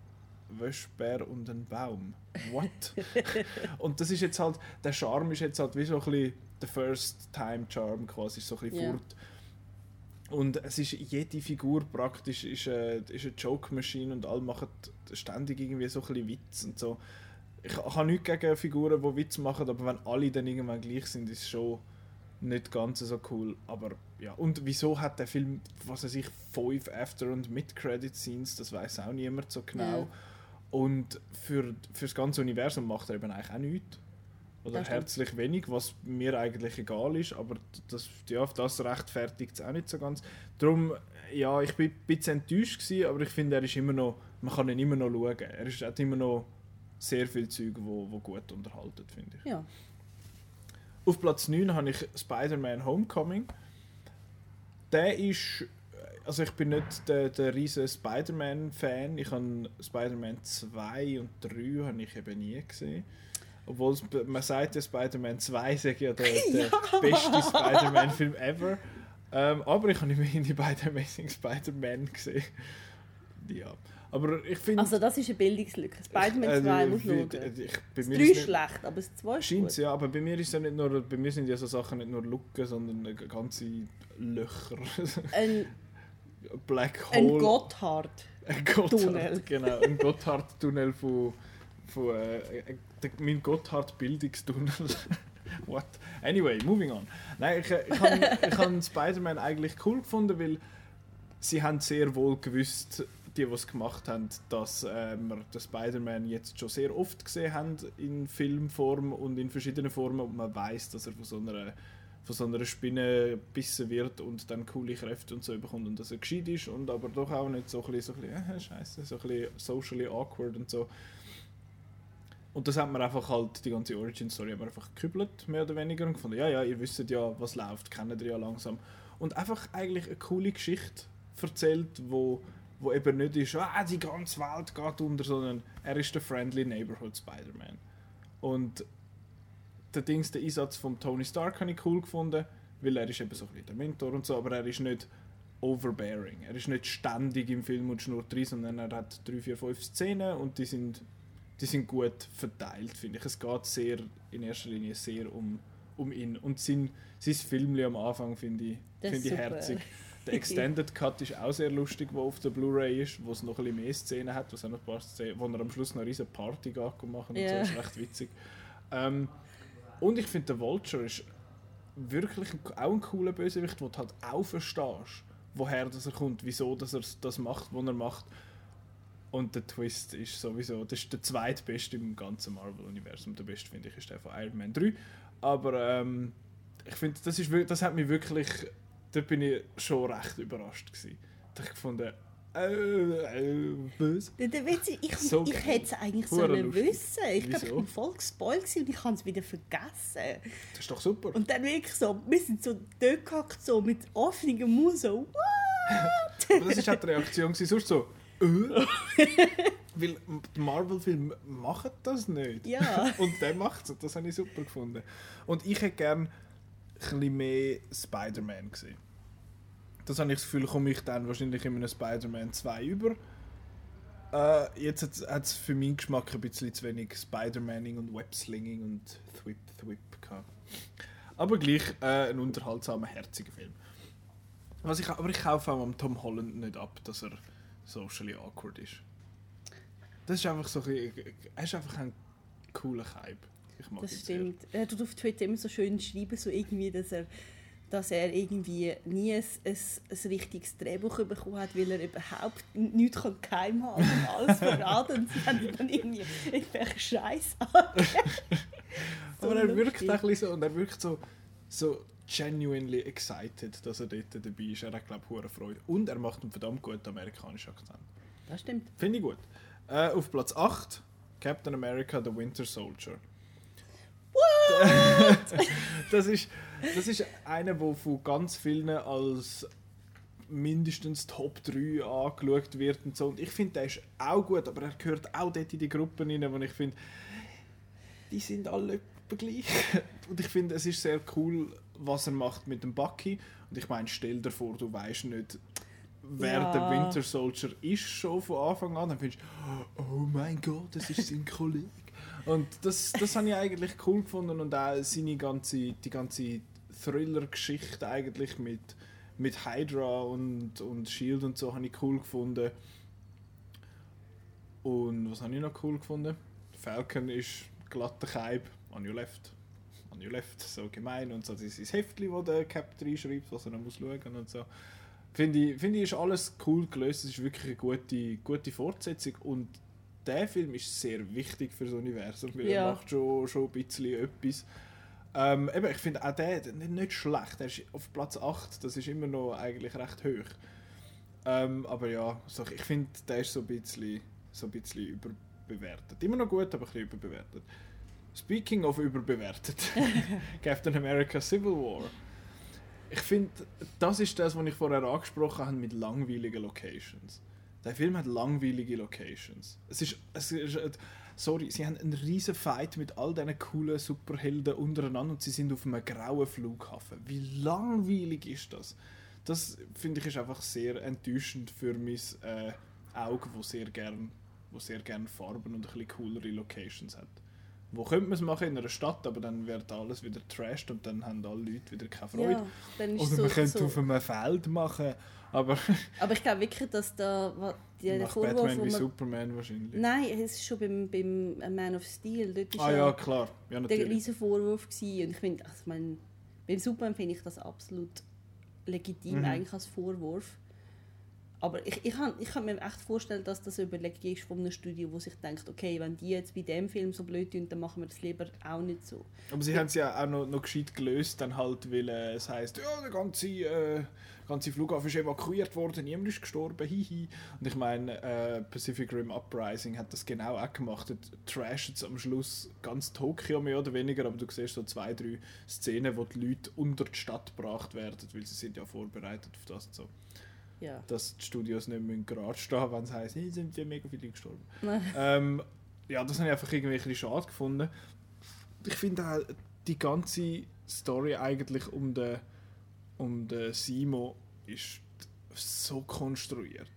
Wäschbär und ein Baum. What? und das ist jetzt halt, der Charme ist jetzt halt wie so ein bisschen der First Time Charm quasi so ein bisschen Ja. fort. Und es ist jede Figur praktisch ist, äh, ist eine Joke Machine und alle machen ständig irgendwie so ein bisschen Witz und so. Ich, habe nichts gegen Figuren, die Witz machen, aber wenn alle dann irgendwann gleich sind, ist es schon nicht ganz so cool. Aber ja, und wieso hat der Film, was weiß ich, fünf After- und Mid-Credit-Scenes, das weiß auch niemand so genau. Ja. Und für, für das ganze Universum macht er eben eigentlich auch nichts. Oder herzlich wenig, was mir eigentlich egal ist, aber das, ja, das rechtfertigt es auch nicht so ganz. Darum, ja, ich bin ein bisschen enttäuscht gewesen, aber ich finde, er ist immer noch, man kann ihn immer noch schauen. Er ist, immer noch sehr viel Zeug, wo, wo gut unterhalten, finde ich. Ja. Auf Platz 9 habe ich Spider-Man Homecoming. Der ist. Also ich bin nicht der, der riesen Spider-Man-Fan. Ich habe Spider-Man 2 und 3 habe ich eben nie gesehen. Obwohl man sagt ja, Spider-Man 2 sei ja der, der beste Spider-Man-Film ever. Ähm, aber ich habe immerhin die beiden Amazing Spider-Man gesehen. Ja. Aber ich finde... Also das ist eine Bildungslücke. Spider-Man 2 muss ich, schauen. ich, Das 3 ist ist nicht- schlecht, aber das 2 ist Scheint's, gut. ja, aber bei mir ist ja nicht nur, bei mir sind ja so Sachen nicht nur Lücken, sondern ganze Löcher. Ein, Black ein Hole. Gotthard. Ein Gotthard. Genau, ein Gotthard-Tunnel von, von äh, äh, mein Gotthard-Bildungstunnel. What? Anyway, moving on. Nein, ich, äh, ich habe ich hab Spider-Man eigentlich cool gefunden, weil sie haben sehr wohl gewusst, die, die es gemacht haben, dass äh, wir den Spider-Man jetzt schon sehr oft gesehen haben in Filmform und in verschiedenen Formen und man weiß, dass er von so einer von so einer Spinne gebissen wird und dann coole Kräfte und so bekommt und dass er gescheit ist und aber doch auch nicht so ein bisschen, so ein bisschen äh, scheiße, so ein bisschen socially awkward und so. Und das hat man einfach halt, die ganze Origin-Story hat man einfach gekübelt, mehr oder weniger, und gefunden, ja, ja, ihr wisst ja, was läuft, kennt ihr ja langsam. Und einfach eigentlich eine coole Geschichte erzählt, wo, wo eben nicht ist, ah, die ganze Welt geht unter, sondern er ist der Friendly Neighborhood Spider-Man. Und der Dings, der Einsatz von Tony Stark habe ich cool gefunden, weil er ist eben so ein bisschen der Mentor und so, aber er ist nicht overbearing. Er ist nicht ständig im Film und schnurrt rein, sondern er hat drei, vier, fünf Szenen und die sind, die sind gut verteilt, finde ich. Es geht sehr, in erster Linie sehr um, um ihn. Und sein, sein Film am Anfang finde ich, finde ich herzig. Der Extended Cut ist auch sehr lustig, der auf der Blu-ray ist, wo es noch ein bisschen mehr Szenen hat, was auch noch ein paar Szenen, wo er am Schluss noch eine riesen Party geht machen und so, ist recht witzig. Ähm, und ich finde, der Vulture ist wirklich ein, auch ein cooler Bösewicht, wo du halt auch verstehst, woher das er kommt, wieso dass er das macht, was er macht. Und der Twist ist sowieso, das ist der zweitbeste im ganzen Marvel-Universum. Der beste, finde ich, ist der von Iron Man 3. Aber ähm, ich finde, das, ist das hat mich wirklich, da bin ich schon recht überrascht gewesen. Da habe ich gefunden, äh, äh, was? Der, Witz ich, So ich hätte es eigentlich sollen wissen. Ich glaube, ich bin voll gespoilt und ich habe es wieder vergessen. Das ist doch super. Und dann wirklich so, wir sind so dort so mit offenem Mund, so, what? Das ist auch die Reaktion sonst so, äh? Weil die Marvel-Filme machen das nicht. Ja. Und der macht es. Das habe ich super gefunden. Und ich hätte gerne ein mehr Spider-Man gesehen. Das habe ich das Gefühl, komme ich dann wahrscheinlich in einem Spider-Man 2 über. Äh, jetzt hat es für meinen Geschmack ein bisschen zu wenig Spider-Maning und Webslinging und Thwip Thwip gehabt. Aber gleich äh, ein unterhaltsamer, herziger Film. Was ich, aber ich kaufe auch am Tom Holland nicht ab, dass er socially awkward ist. Das ist einfach so ein, er ist einfach ein cooler Hype. Das stimmt. Er tut auf Twitter immer so schön schreiben, so irgendwie, dass er, dass er irgendwie nie ein, ein, ein richtiges Drehbuch bekommen hat, weil er überhaupt nichts kann geheim haben und alles verraten. Und sie haben dann irgendwie irgendwelche Scheiß. Sehr. Aber er wirkt auch ein bisschen so und er wirkt so, so genuinely excited, dass er dort dabei ist. Er hat, glaube ich, hohe Freude. Und er macht einen verdammt guten amerikanischen Akzent. Das stimmt. Finde ich gut. Äh, auf Platz 8 Captain America The Winter Soldier. das, ist, das ist einer, der von ganz vielen als mindestens Top 3 angeschaut wird und so. Und ich finde, der ist auch gut, aber er gehört auch dort in die Gruppen rein, wo ich finde, die sind alle gleich. Und ich finde, es ist sehr cool, was er macht mit dem Bucky. Und ich meine, stell dir vor, du weißt nicht, wer Ja. der Winter Soldier ist schon von Anfang an, dann findest du, oh mein Gott, das ist sein Kollege. Und das, das habe ich eigentlich cool gefunden und auch seine ganze, die ganze Thriller-Geschichte eigentlich mit, mit Hydra und, und Shield und so habe ich cool gefunden. Und was habe ich noch cool gefunden? Falcon ist glatter Keib, on your left. On your left, so gemein. Und so dieses Heftchen, wo der Cap reinschreibt, was er noch muss und so. Finde ich, finde ich, ist alles cool gelöst. Es ist wirklich eine gute, gute Fortsetzung. Und der Film ist sehr wichtig für das Universum, weil Ja. er macht schon, schon ein bisschen etwas. Ähm, eben, ich finde auch der, nicht schlecht. Er ist auf Platz 8, das ist immer noch eigentlich recht hoch. Ähm, aber ja, so, ich finde, der ist so ein bisschen, so ein bisschen überbewertet. Immer noch gut, aber ein bisschen überbewertet. Speaking of überbewertet, Captain America Civil War. Ich finde, das ist das, was ich vorher angesprochen habe mit langweiligen Locations. Der Film hat langweilige Locations. Es ist, es ist sorry, sie haben einen riesen Fight mit all diesen coolen Superhelden untereinander und sie sind auf einem grauen Flughafen. Wie langweilig ist das? Das finde ich ist einfach sehr enttäuschend für mein äh, Auge, wo sehr gern, wo sehr gern Farben und ein bisschen coolere Locations hat. Wo könnte man es machen in einer Stadt, aber dann wird alles wieder trashed und dann haben alle Leute wieder keine Freude. Ja, dann ist Oder so, man könnte so. auf einem Feld machen, aber Aber ich glaube wirklich, dass da die, der Vorwurf, Batman wie man, Superman wahrscheinlich. Nein, es ist schon beim, beim Man of Steel. Dort ist ah ja klar. Ja, der natürlich. riesen Vorwurf gewesen. Und ich finde, also ich meine, beim Superman finde ich das absolut legitim Mhm. eigentlich als Vorwurf. Aber ich, ich, kann, ich kann mir echt vorstellen, dass das eine Überlegung ist von einem Studio, wo sich denkt, okay, wenn die jetzt bei dem Film so blöd tun, dann machen wir das lieber auch nicht so. Aber sie haben es ja auch noch, noch gescheit gelöst, dann halt, weil äh, es heisst, ja, der ganze, äh, ganze Flughafen ist evakuiert worden, niemand ist gestorben, hihi. Und ich meine, äh, Pacific Rim Uprising hat das genau auch gemacht. Trashen sie am Schluss ganz Tokio mehr oder weniger, aber du siehst so zwei, drei Szenen, wo die Leute unter die Stadt gebracht werden, weil sie sind ja vorbereitet auf das und so. Ja. Dass die Studios nicht mehr gerade stehen, wenn es heisst, hey, sind ja mega viele gestorben. ähm, ja, das habe ich einfach irgendwie ein bisschen schade gefunden. Ich finde auch die ganze Story eigentlich um den, um den Simo ist so konstruiert.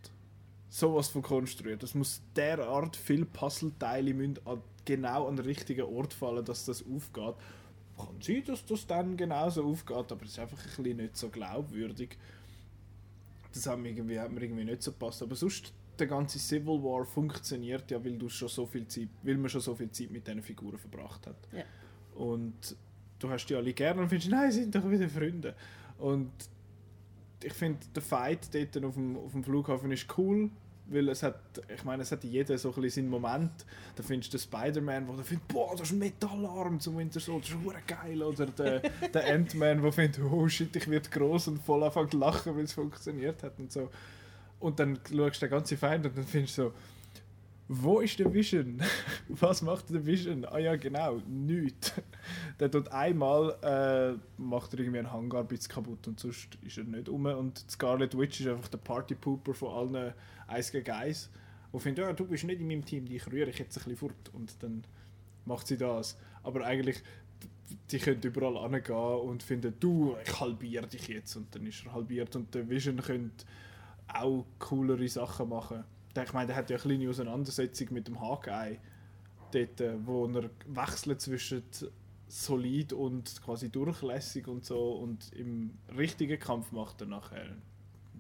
Sowas von konstruiert. Es muss derart viele Puzzleteile müssen an, genau an den richtigen Ort fallen, dass das aufgeht. Kann sein, dass das dann genauso aufgeht, aber es ist einfach ein bisschen nicht so glaubwürdig. Das hat mir irgendwie, hat mir irgendwie nicht so gepasst. Aber sonst, der ganze Civil War funktioniert ja, weil, du schon so viel Zeit, weil man schon so viel Zeit mit diesen Figuren verbracht hat. Ja. Und du hast die alle gerne und findest, nein, sie sind doch wieder Freunde. Und ich finde, der Fight dort auf dem, auf dem Flughafen ist cool, weil es hat, ich meine, es hat jeder so ein bisschen seinen Moment. Da findest du den Spider-Man, der findet, boah, das ist ein Metallarm zum Winter Soldier, das ist geil. Oder der, der Ant-Man, der findet, oh shit, ich werde groß und voll anfangen zu lachen, weil es funktioniert hat und so. Und dann schaust du den ganzen Feind und dann findest du so, wo ist der Vision? Was macht der Vision? Ah ja, genau, nichts. Der tut einmal, äh, macht er irgendwie einen Hangar ein kaputt und sonst ist er nicht um. Und Scarlet Witch ist einfach der Partypooper von allen Eis gegen Eis. Und findet, ja, du bist nicht in meinem Team, dich rühre ich jetzt ein bisschen fort. Und dann macht sie das. Aber eigentlich, die können überall hingehen und finden, du, ich halbiere dich jetzt. Und dann ist er halbiert. Und der Vision könnte auch coolere Sachen machen. Ich meine, der hat ja eine kleine Auseinandersetzung mit dem Hawkeye, dort, äh, wo er wechselt zwischen solid und quasi durchlässig und so und im richtigen Kampf macht er nachher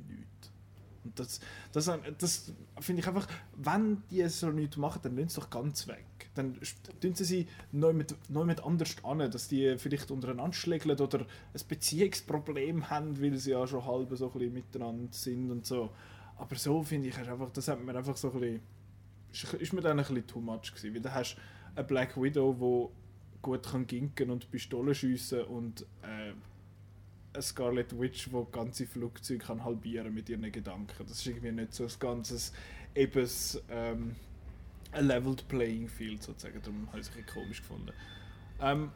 nichts. Und das, das, das finde ich einfach, wenn die so nichts machen, dann lassen sie doch ganz weg. Dann tun sie sie neu mit, neu mit anders an, dass die vielleicht untereinander schlägeln oder ein Beziehungsproblem haben, weil sie ja schon halb so ein bisschen miteinander sind und so. Aber so finde ich, einfach, das hat mir einfach so ein bisschen, ist, mir dann ein bisschen too much gewesen. Weil da hast eine Black Widow, wo gut kann ginken und Pistolen schiessen und äh, eine Scarlet Witch, die ganze Flugzeuge kann halbieren mit ihren Gedanken. Das ist irgendwie nicht so ein ganzes ebens ähm, ein leveled playing field sozusagen. Darum habe ich es ein bisschen komisch gefunden. Ähm,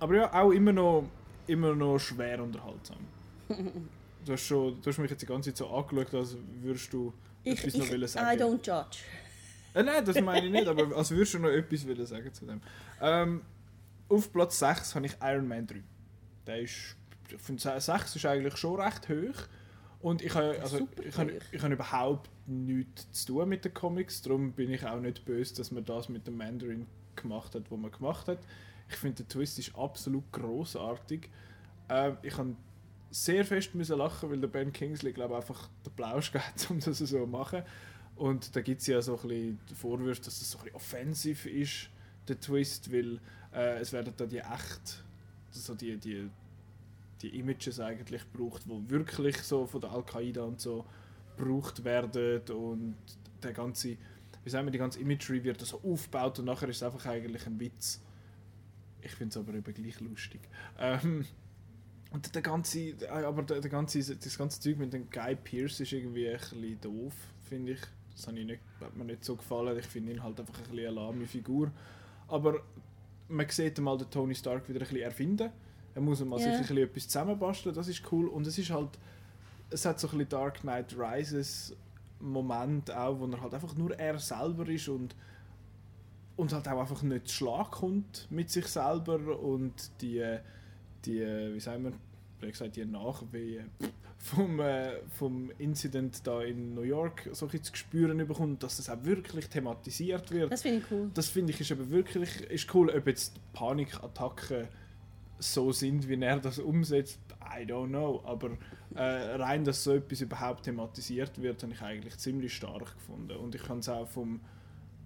aber ja, auch immer noch, immer noch schwer unterhaltsam. Du hast, schon, du hast mich jetzt die ganze Zeit so angeschaut, als würdest du Ich, etwas ich, noch wollen I sagen. don't judge. Äh, nein, das meine ich nicht, aber als würdest du noch etwas wollen sagen zu dem. Ähm, auf Platz 6 habe ich Iron Man 3. Der ist, ich finde 6 ist eigentlich schon recht hoch. Und ich habe, also, ich, habe, ich habe überhaupt nichts zu tun mit den Comics, darum bin ich auch nicht böse, dass man das mit dem Mandarin gemacht hat, was man gemacht hat. Ich finde, der Twist ist absolut großartig. Ähm, ich habe sehr fest müssen lachen, weil der Ben Kingsley, glaube einfach den Plausch hat, um das so zu machen. Und da gibt es ja so ein bisschen Vorwürfe, dass es so ein offensiv ist, der Twist, weil äh, es werden da die echt, so die, die, die Images eigentlich gebraucht, die wirklich so von der Al-Qaida und so gebraucht werden und der ganze, wie sagen wir, die ganze Imagery wird so aufgebaut und nachher ist es einfach eigentlich ein Witz. Ich finde es aber eben gleich lustig. Ähm, und der ganze, äh, aber der, der ganze, das ganze Zeug mit dem Guy Pearce ist irgendwie ein bisschen doof, finde ich. Das hat, ich nicht, hat mir nicht so gefallen. Ich finde ihn halt einfach ein bisschen eine lahme Figur. Aber man sieht mal den Tony Stark wieder ein bisschen erfinden. Er muss mal Ja. sich ein bisschen etwas zusammenbasteln, das ist cool. Und es ist halt, es hat so ein bisschen Dark Knight Rises Moment auch, wo er halt einfach nur er selber ist und und halt auch einfach nicht zu Schlag kommt mit sich selber und die, die wie sagen wir, wie gesagt, die Nachwehen vom, äh, vom Incident da in New York so ein zu spüren bekommt, dass das auch wirklich thematisiert wird. Das finde ich cool. Das finde ich ist aber wirklich ist cool, ob jetzt Panikattacken so sind, wie er das umsetzt, I don't know. Aber äh, rein, dass so etwas überhaupt thematisiert wird, habe ich eigentlich ziemlich stark gefunden. Und ich kann es auch vom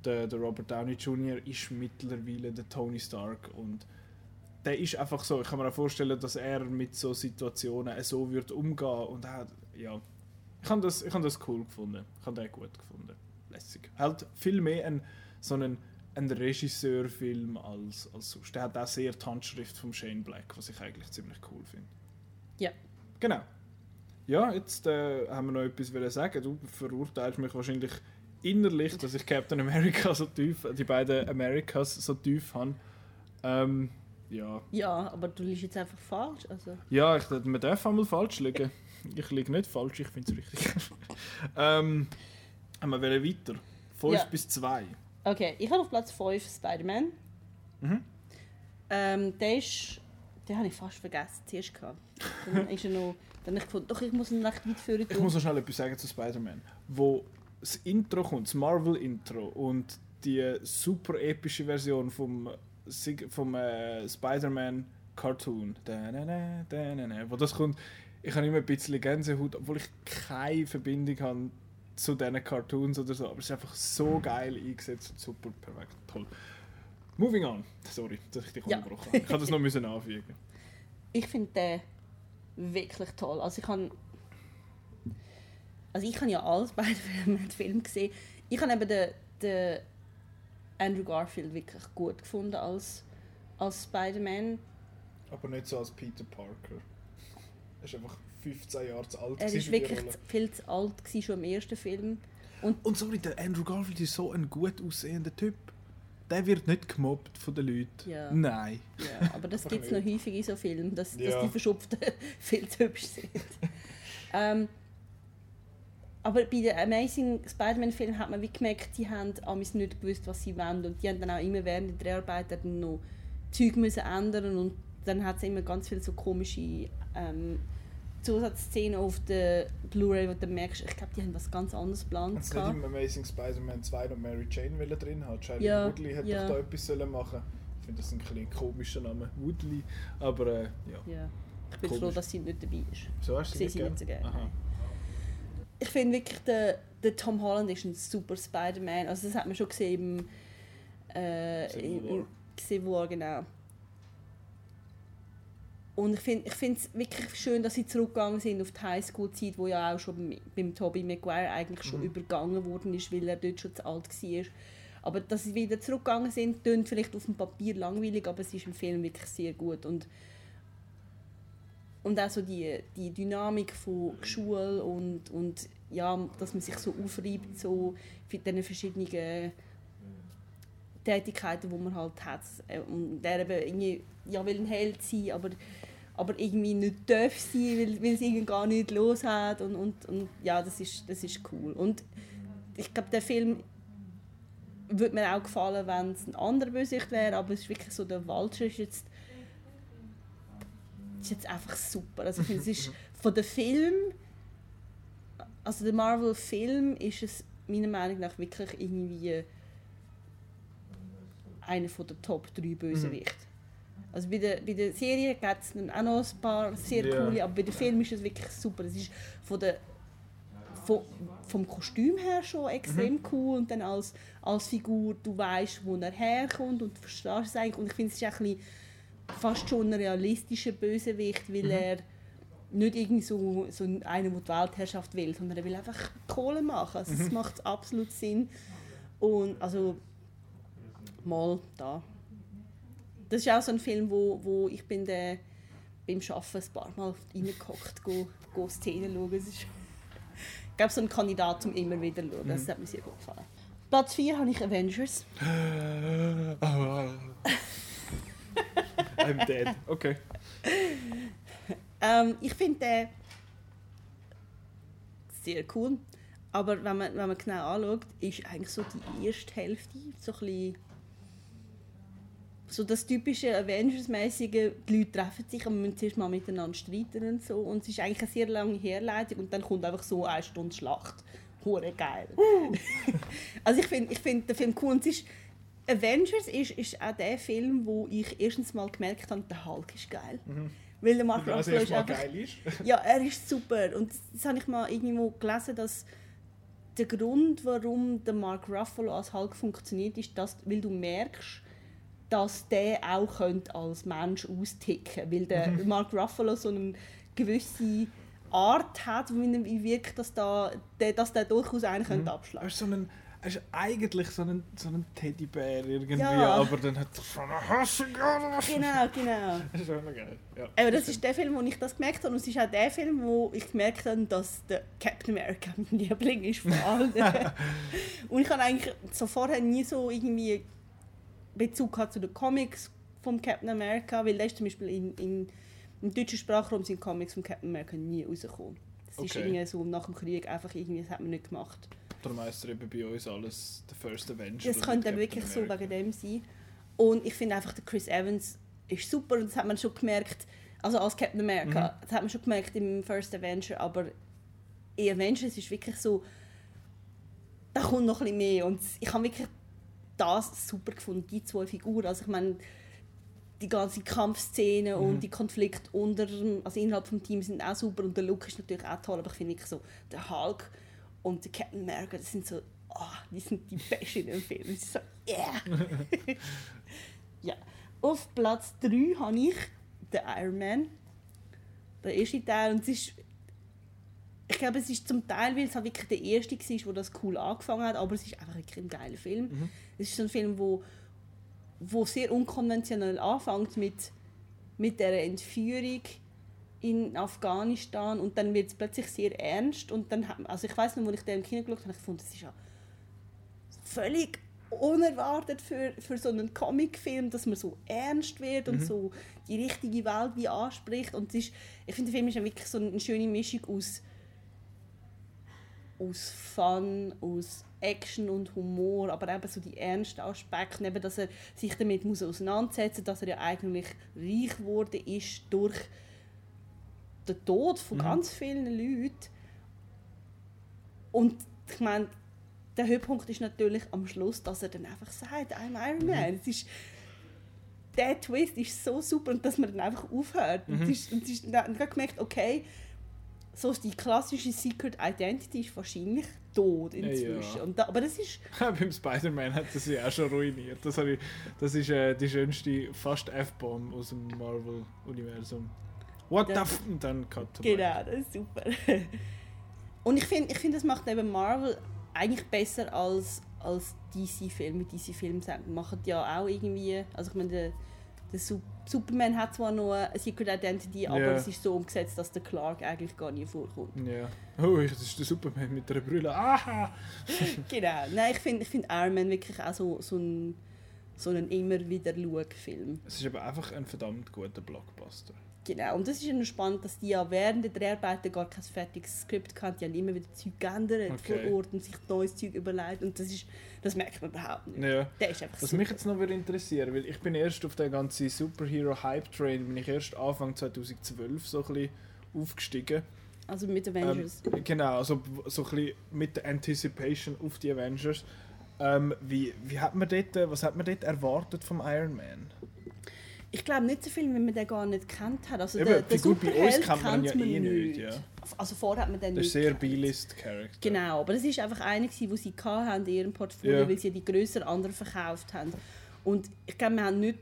der, der Robert Downey Jr. ist mittlerweile der Tony Stark und der ist einfach so. Ich kann mir auch vorstellen, dass er mit so Situationen so wird umgehen und er hat, ja, ich habe das, ich habe das cool gefunden. Ich habe den gut gefunden. Lässig. Halt viel mehr ein, so einen, ein Regisseurfilm als, als sonst. Der hat auch sehr die Handschrift von Shane Black, was ich eigentlich ziemlich cool finde. Ja. Genau. Ja, jetzt äh, haben wir noch etwas wollen sagen. Du verurteilst mich wahrscheinlich innerlich, dass ich Captain America so tief, die beiden Americas so tief habe. Ähm, ja. Ja, aber du liegst jetzt einfach falsch. Also, Ja, ich, man darf einmal falsch liegen. Ich liege nicht falsch, ich finde es richtig. ähm, wir wollen weiter. 5 Ja. bis 2. okay, ich habe auf Platz 5 Spider-Man. Mhm. Ähm, der ist. Den habe ich fast vergessen zuerst gehabt. Dann ist er noch. Dann habe ich gefunden, doch, ich muss ihn recht weit führen Ich muss noch schnell etwas sagen zu Spider-Man. Wo das Intro kommt, das Marvel-Intro und die super epische Version vom, vom äh, Spider-Man-Cartoon, da-na-na, da-na-na, wo das kommt, ich habe immer ein bisschen Gänsehaut, obwohl ich keine Verbindung habe zu diesen Cartoons oder so, aber es ist einfach so geil eingesetzt, super, perfekt, toll. Moving on. Sorry, dass ich dich Ja. unterbrochen habe. Ich habe das noch müssen anfügen. Ich finde den wirklich toll. Also ich habe also ich habe ja alle Spider-Man-Filme gesehen. Ich habe eben den, den Andrew Garfield wirklich gut gefunden als, als Spider-Man. Aber nicht so als Peter Parker. Er ist einfach 15 Jahre zu alt Er die wirklich viel zu alt schon im ersten Film. Und sorry, der Andrew Garfield ist so ein gut aussehender Typ. Der wird nicht gemobbt von den Leuten. Ja. Nein. Ja, aber das gibt es noch häufig in so Filmen, dass, Ja. dass die Verschupften viel zu hübsch sind. ähm, aber bei den Amazing Spider-Man-Filmen hat man wie gemerkt, die haben nicht gewusst, was sie wollen. Und die haben dann auch immer während der Dreharbeiten noch Zeug müssen ändern und dann hat es immer ganz viele so komische ähm, Zusatzszenen auf der Blu-ray, wo du merkst, ich glaube, die haben was ganz anderes geplant. Wenn es nicht im Amazing Spider-Man 2 noch Mary Jane wollen drin hat, Charlie Ja, Woodley hätte ja. doch da etwas sollen machen Ich finde das ein bisschen komischer Name, Woodley. Aber äh, ja. Ja. Ich bin Komisch. froh, dass sie nicht dabei ist. So hast du sie sie nicht so gern? gerne. Ich finde wirklich, der, der Tom Holland ist ein super Spider-Man. Also das hat man schon gesehen im, äh, Civil War. im Civil War, genau. Und ich finde ich es wirklich schön, dass sie zurückgegangen sind auf die Highschool-Zeit, wo ja auch schon beim, beim Tobey Maguire eigentlich schon Mhm. übergangen worden ist, weil er dort schon zu alt war. Aber dass sie wieder zurückgegangen sind, klingt vielleicht auf dem Papier langweilig, aber es ist im Film wirklich sehr gut. Und, und auch so die, die Dynamik von Schule und, und ja, dass man sich so aufreibt, so für diese verschiedenen Tätigkeiten, die man halt hat. Äh, Und der eben irgendwie, ja, will ein Held sein, aber, aber irgendwie nicht darf sein, weil, weil es irgendwie gar nicht los hat. Und, und, und ja, das ist, das ist cool. Und ich glaube, der Film würde mir auch gefallen, wenn es ein anderer Bösewicht wäre, aber es ist wirklich so, der Walter ist jetzt, ist jetzt einfach super. Also ich finde, es ist von dem Film also der Marvel-Film ist es meiner Meinung nach wirklich irgendwie einer von der Top 3 Bösewichte. Also bei der, bei der Serie gibt es auch noch ein paar sehr Ja. coole, aber bei dem Film ist es wirklich super. Es ist von der, von, vom Kostüm her schon extrem cool und dann als, als Figur, du weißt, wo er herkommt und du verstehst es eigentlich. Und ich finde, es ist auch ein bisschen fast schon ein realistischer Bösewicht, weil er nicht irgendwie so, so einer, der die Weltherrschaft will, sondern er will einfach Kohle machen. Also es macht absolut Sinn. Und also mal da. Das ist auch so ein Film, wo, wo ich bin der, beim Arbeiten ein paar Mal reingehockt, go, go Szenen schauen. Es ist, ich glaube, so ein Kandidat, um immer wieder zu schauen. Das hat mir sehr gut gefallen. Platz 4 habe ich Avengers. I'm dead. Okay. Ähm, ich finde den sehr cool. Aber wenn man, wenn man genau anschaut, ist eigentlich so die erste Hälfte so ein bisschen so das typische Avengers-mäßige, die Leute treffen sich und müssen zuerst mal miteinander streiten und so. Und es ist eigentlich eine sehr lange Herleitung und dann kommt einfach so eine Stunde Schlacht. Hure geil. also ich finde ich find den Film cool. Und es ist, Avengers ist, ist auch der Film, wo ich erstens mal gemerkt habe, der Hulk ist geil. Weil der Mark Ruffalo ist einfach... geil ist. Ja, er ist super. Und das habe ich mal irgendwo gelesen, dass der Grund, warum der Mark Ruffalo als Hulk funktioniert, ist, dass, weil du merkst, dass der auch könnte als Mensch austicken Weil der Mark Ruffalo so eine gewisse Art hat, wie wirkt, dass, da, der, dass der durchaus einen könnte Er abschlagen so er ist eigentlich so ein, so ein Teddybär irgendwie, Ja. aber dann hat er so eine Hassegade. Genau, genau. Das ist geil. Ja. Aber das ist der Film, wo ich das gemerkt habe. Und es ist auch der Film, wo ich gemerkt habe, dass der Captain America mein Liebling ist von allen. und ich habe eigentlich so vorher nie so irgendwie Bezug gehabt zu den Comics vom Captain America, weil der ist zum Beispiel in, in, im deutschen Sprachraum sind Comics vom Captain America nie rausgekommen. Das ist Okay. irgendwie so nach dem Krieg einfach irgendwie, das hat man nicht gemacht. Darum heisst eben bei uns alles der First Avenger. Das könnte nicht wirklich so wegen dem sein. Und ich finde einfach, der Chris Evans ist super und das hat man schon gemerkt, also als Captain America, das hat man schon gemerkt im First Avenger, aber in Avengers ist wirklich so, da kommt noch ein bisschen mehr und ich habe wirklich das super gefunden, die zwei Figuren. Also ich meine, die ganze Kampfszene und die Konflikte unter, also innerhalb des Teams sind auch super und der Look ist natürlich auch toll, aber ich finde so, der Hulk und der Captain America, das sind so, ah, die sind die Besten in dem Film. Es ist so, yeah! ja. Auf Platz 3 habe ich den Iron Man. Der erste Teil und es ist ich glaube, es ist zum Teil, weil es halt wirklich der erste war, wo das cool angefangen hat, aber es ist einfach wirklich ein geiler Film. Es ist so ein Film, wo, wo sehr unkonventionell anfängt mit, mit der Entführung in Afghanistan und dann wird es plötzlich sehr ernst und dann, also ich weiß noch, als ich den im Kino geschaut habe, ich gefunden, das ist ja völlig unerwartet für, für so einen Comicfilm, dass man so ernst wird und so die richtige Welt wie anspricht und ist, ich finde, der Film ist ja wirklich so eine schöne Mischung aus aus Fun, aus Action und Humor, aber eben so die ernsten Aspekte, eben, dass er sich damit muss auseinandersetzen muss, dass er ja eigentlich reich geworden ist durch den Tod von ganz vielen Leuten. Und ich meine, der Höhepunkt ist natürlich am Schluss, dass er dann einfach sagt, I'm Iron Man. Es ist, der Twist ist so super und dass man dann einfach aufhört. Und es ist, und ist, habe ich gemerkt, okay, so die klassische Secret Identity ist wahrscheinlich tot inzwischen. Ja. Und da, aber das ist, Beim Spider-Man hat das ja auch schon ruiniert. Das, ich, das ist äh, die schönste fast F-Bomb aus dem Marvel-Universum. What the f... Und dann Cut genau, das ist super. Und ich finde, ich find, das macht eben Marvel eigentlich besser als, als DC-Filme. DC-Filme machen ja auch irgendwie, also ich meine, der, der Sup- Superman hat zwar noch eine Secret Identity, aber Ja. es ist so umgesetzt, dass der Clark eigentlich gar nie vorkommt. Ja. Oh, das ist der Superman mit der Brille. Aha! genau. Nein, ich finde ich find Iron Man wirklich auch so, so ein, so ein immer wieder Schau-Film. Es ist aber einfach ein verdammt guter Blockbuster. Genau. Und das ist ja noch spannend, dass die ja während der Dreharbeiten gar kein fertiges Skript hatten. Die haben immer wieder Zeug geändert Okay. vor Ort und sich neues Zeug überlegt. Und das, ist, das merkt man überhaupt nicht. Ja. Der ist einfach Was super. mich jetzt noch würde interessieren, weil ich bin erst auf den ganzen Superhero-Hype-Train, bin ich erst Anfang 2012 so ein bisschen aufgestiegen. Also mit Avengers. Ähm, genau, also so ein bisschen mit der Anticipation auf die Avengers. Ähm, wie, wie hat man dort, was hat man dort erwartet vom Iron Man? Ich glaube nicht so viel, wenn man den gar nicht kennt hat. Also Eben, der, der gut, bei uns kennt man ja eh nicht, ja. Also vorher hat man den Das ist sehr. B-List-Charakter. Genau, aber das ist einfach einer, den sie hatten in ihrem Portfolio, Ja. weil sie die grösser anderen verkauft haben. Und ich glaube, wir haben nicht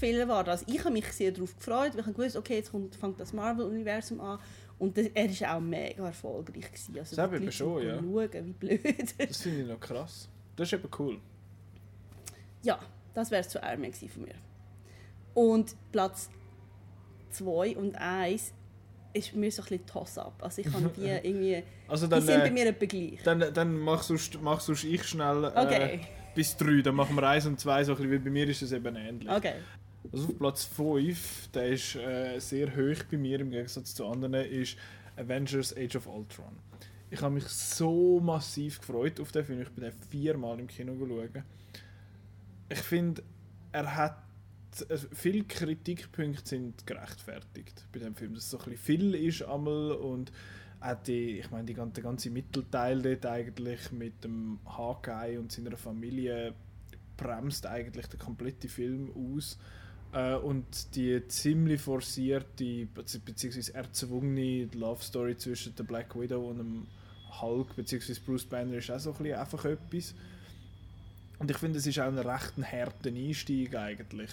viel erwartet. Also ich habe mich sehr darauf gefreut, weil ich habe gewusst, okay, jetzt kommt, fängt das Marvel-Universum an. Und das, er war auch mega erfolgreich. Gewesen. Also Das eben Leute schon, ja. Schauen, wie blöd. Das finde ich noch krass. Das ist eben cool. ja, das wäre es zu Iron Man von mir. Und Platz 2 und 1 ist mir so ein bisschen Toss-up. Also ich habe die irgendwie... Also Die dann, sind bei äh, mir etwa gleich. dann, dann mach sonst, mach sonst ich schnell äh, Okay. bis drei. Dann machen wir eins und zwei, so ein bisschen, weil bei mir ist es eben ähnlich. Okay. Also auf Platz 5, der ist äh, sehr hoch bei mir im Gegensatz zu anderen, ist Avengers Age of Ultron. Ich habe mich so massiv gefreut auf den Film. Ich bin den viermal im Kino geschaut. Ich finde, er hat viele Kritikpunkte sind gerechtfertigt bei dem Film. Dass es so ein bisschen viel ist einmal und auch die, ich meine, die ganze, der ganze Mittelteil dort eigentlich mit dem Hawkeye und seiner Familie bremst eigentlich den kompletten Film aus. Äh, und die ziemlich forcierte, beziehungsweise erzwungene Love Story zwischen der Black Widow und dem Hulk, beziehungsweise Bruce Banner, ist auch so ein einfach etwas. Und ich finde, es ist auch ein recht ein harter Einstieg eigentlich.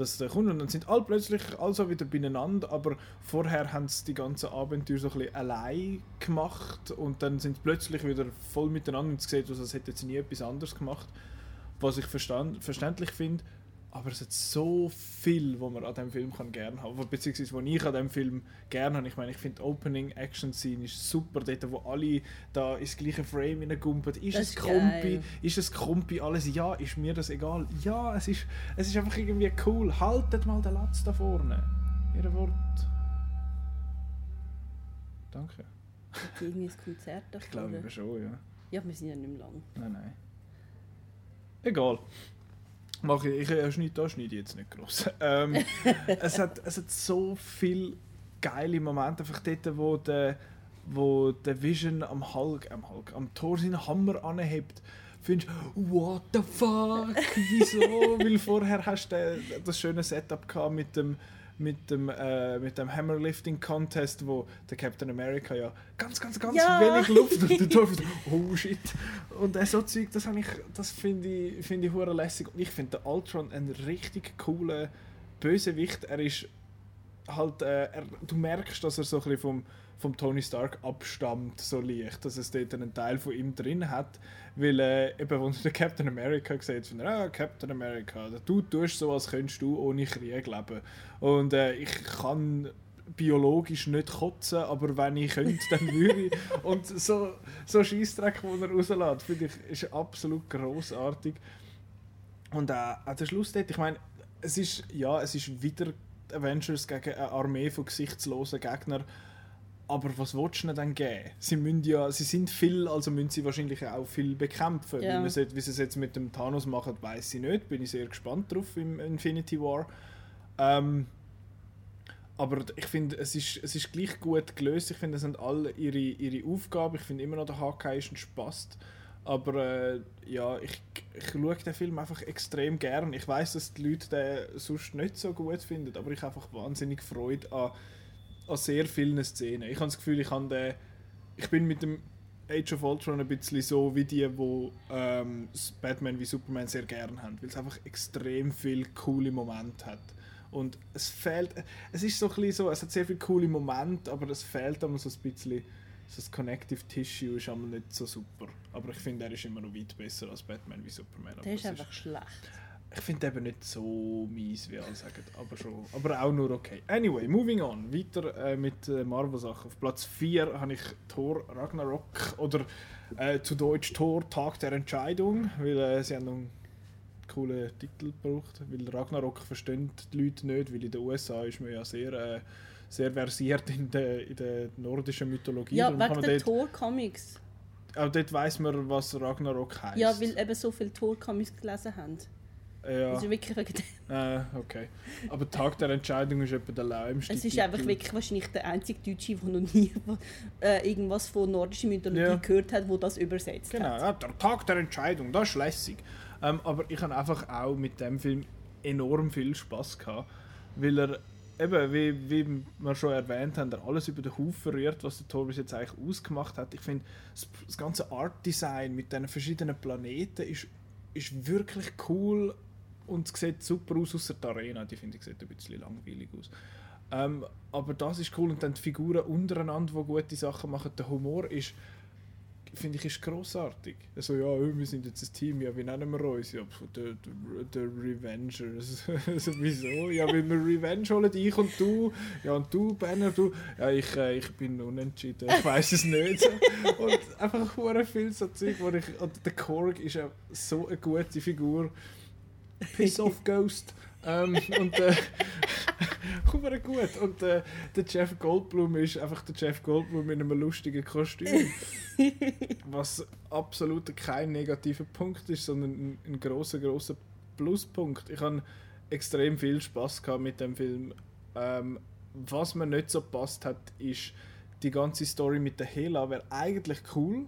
Dass der kommt und dann sind alle plötzlich also wieder beieinander, aber vorher haben sie die ganzen Abenteuer so ein bisschen allein gemacht und dann sind sie plötzlich wieder voll miteinander und es sieht aus, als hätten sie nie etwas anderes gemacht. Was ich verständlich finde, aber es hat so viel, wo man an dem Film kann gerne haben, beziehungsweise wo ich an dem Film gerne habe. Ich meine, ich finde die Opening Action Scene ist super, dort wo alle da ins gleiche Frame hineingumpen. Ist Das es geil. Ist es Krumpi? Alles ja, ist mir das egal. Ja, es ist, es ist einfach irgendwie cool. Haltet mal den Latz da vorne. Ihr Wort. Danke. Hat irgendwie ein Konzert davor. Ich glaube schon, ja. Ja, wir sind ja nicht mehr lang. Nein, nein. Egal. Mach ich, ich äh, schneide da, schneide jetzt nicht groß. Ähm, es, hat, es hat so viele geile Momente, einfach dort, wo der, wo der Vision am Hulk, am Hulk, am Tor seinen Hammer anhebt. Findest what the fuck, wieso? Weil vorher hast du den- das schöne Setup gehabt mit dem, mit dem, äh, mit dem Hammerlifting Contest, wo der Captain America ja ganz, ganz, ganz Ja. wenig Luft und der so, oh shit. Und äh, so Zeug, das, ich, das finde ich, finde ich hure lässig. Und ich finde den Ultron einen richtig coolen Bösewicht. Er ist halt, äh, er, du merkst, dass er so ein bisschen vom, vom Tony Stark abstammt, so leicht, dass es dort einen Teil von ihm drin hat, weil äh, eben, wenn der Captain America sieht, von ah, Captain America, du tust so, als könntest du ohne Krieg leben. Und äh, ich kann biologisch nicht kotzen, aber wenn ich könnte, dann würde ich. Und so, so Scheissdreck, den er rauslässt, finde ich, ist absolut großartig. Und äh, auch der Schluss dort, ich meine, es ist, ja, es ist wieder Avengers gegen eine Armee von gesichtslosen Gegnern. Aber was willst du ihnen dann geben? Sie, müssen ja, sie sind viel, also müssen sie wahrscheinlich auch viel bekämpfen. Ja. Wie, man sieht, wie sie es jetzt mit dem Thanos machen, weiß ich nicht. Bin ich sehr gespannt drauf im Infinity War. Ähm, aber ich finde, es ist, es ist gleich gut gelöst. Ich finde, es sind alle ihre, ihre Aufgaben. Ich finde immer noch, der HK ist ein Spaß. Aber äh, ja, ich, ich schaue den Film einfach extrem gern. Ich weiß, dass die Leute den sonst nicht so gut finden, aber ich habe einfach wahnsinnig Freude an, an sehr vielen Szenen. Ich habe das Gefühl, ich, habe den, ich bin mit dem Age of Ultron ein bisschen so wie die, die ähm, Batman wie Superman sehr gern haben, weil es einfach extrem viele coole Momente hat. Und es fehlt, es ist so ein bisschen so, es hat sehr viele coole Momente, aber es fehlt einmal so ein bisschen, so das Connective Tissue ist einmal nicht so super. Aber ich finde, er ist immer noch weit besser als Batman wie Superman. Der ist einfach schlecht. Ich finde eben nicht so mies, wie alle sagen, aber schon. Aber auch nur okay. Anyway, moving on. Weiter äh, mit äh, Marvel-Sachen. Auf Platz 4 habe ich Thor Ragnarok oder äh, zu Deutsch Thor Tag der Entscheidung, weil äh, sie haben einen coolen Titel gebraucht, weil Ragnarok verstehen die Leute nicht, weil in den USA ist man ja sehr, äh, sehr versiert in der, in der nordischen Mythologie. Ja, Darum wegen den dort, Tor-Comics. auch dort weiss man, was Ragnarok heisst. Ja, weil eben so viele Tor-Comics gelesen haben. Ja. Das ist wirklich wegen. Äh, okay. Aber Tag der Entscheidung ist etwa der läumste Es ist Titel. einfach wirklich wahrscheinlich der einzige Deutsche, der noch nie äh, irgendwas von nordischer Mythologie Ja. gehört hat, wo das übersetzt Genau, hat. ja, der Tag der Entscheidung, das ist lässig. Ähm, aber ich habe einfach auch mit dem Film enorm viel Spaß gehabt, weil er eben, wie, wie wir schon erwähnt haben, er alles über den Haufen rührt, was der Thor bis jetzt eigentlich ausgemacht hat. Ich finde, das, ganze Art-Design mit den verschiedenen Planeten ist, ist wirklich cool und es sieht super aus, außer die Arena, die finde ich sieht ein bisschen langweilig aus. Ähm, aber das ist cool und dann die Figuren untereinander, die gute Sachen machen. Der Humor ist, finde ich, ist grossartig. Also ja, oh, wir sind jetzt ein Team, ja, wie nennen wir uns? Ja, der, der, Revengers. also, wieso? Ja, weil wir Revenge holen, ich und du. Ja, und du, Banner, du. Ja, ich, äh, ich bin unentschieden, ich weiß es nicht. und einfach viel so Zeug, wo ich... Und der Korg ist ja so eine gute Figur. Piss off Ghost. ähm, und äh, gut. Und äh, der Jeff Goldblum ist einfach der Jeff Goldblum in einem lustigen Kostüm. Was absolut kein negativer Punkt ist, sondern ein, ein großer großer Pluspunkt. Ich habe extrem viel Spaß gehabt mit dem Film. Ähm, was mir nicht so passt hat, ist die ganze Story mit der Hela wäre eigentlich cool,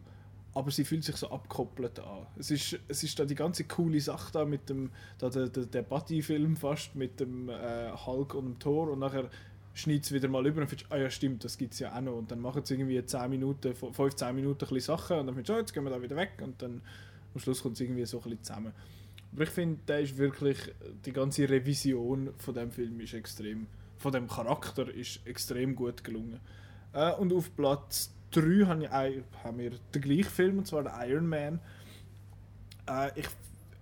aber sie fühlt sich so abgekoppelt an. Es ist, es ist da die ganze coole Sache da mit dem da der, der, der Buddy-Film fast mit dem äh, Hulk und dem Thor und nachher schneidet es wieder mal über und findest, ah ja stimmt, das gibt es ja auch noch und dann machen sie irgendwie 10 Minuten, 15 Minuten ein Sachen und dann findest du, oh, jetzt gehen wir da wieder weg und dann am Schluss kommt es irgendwie so ein bisschen zusammen. Aber ich finde, der ist wirklich, die ganze Revision von dem Film ist extrem, von dem Charakter ist extrem gut gelungen. Äh, und auf Platz 3 habe ich, haben wir den gleichen Film, und zwar der Iron Man. Äh, ich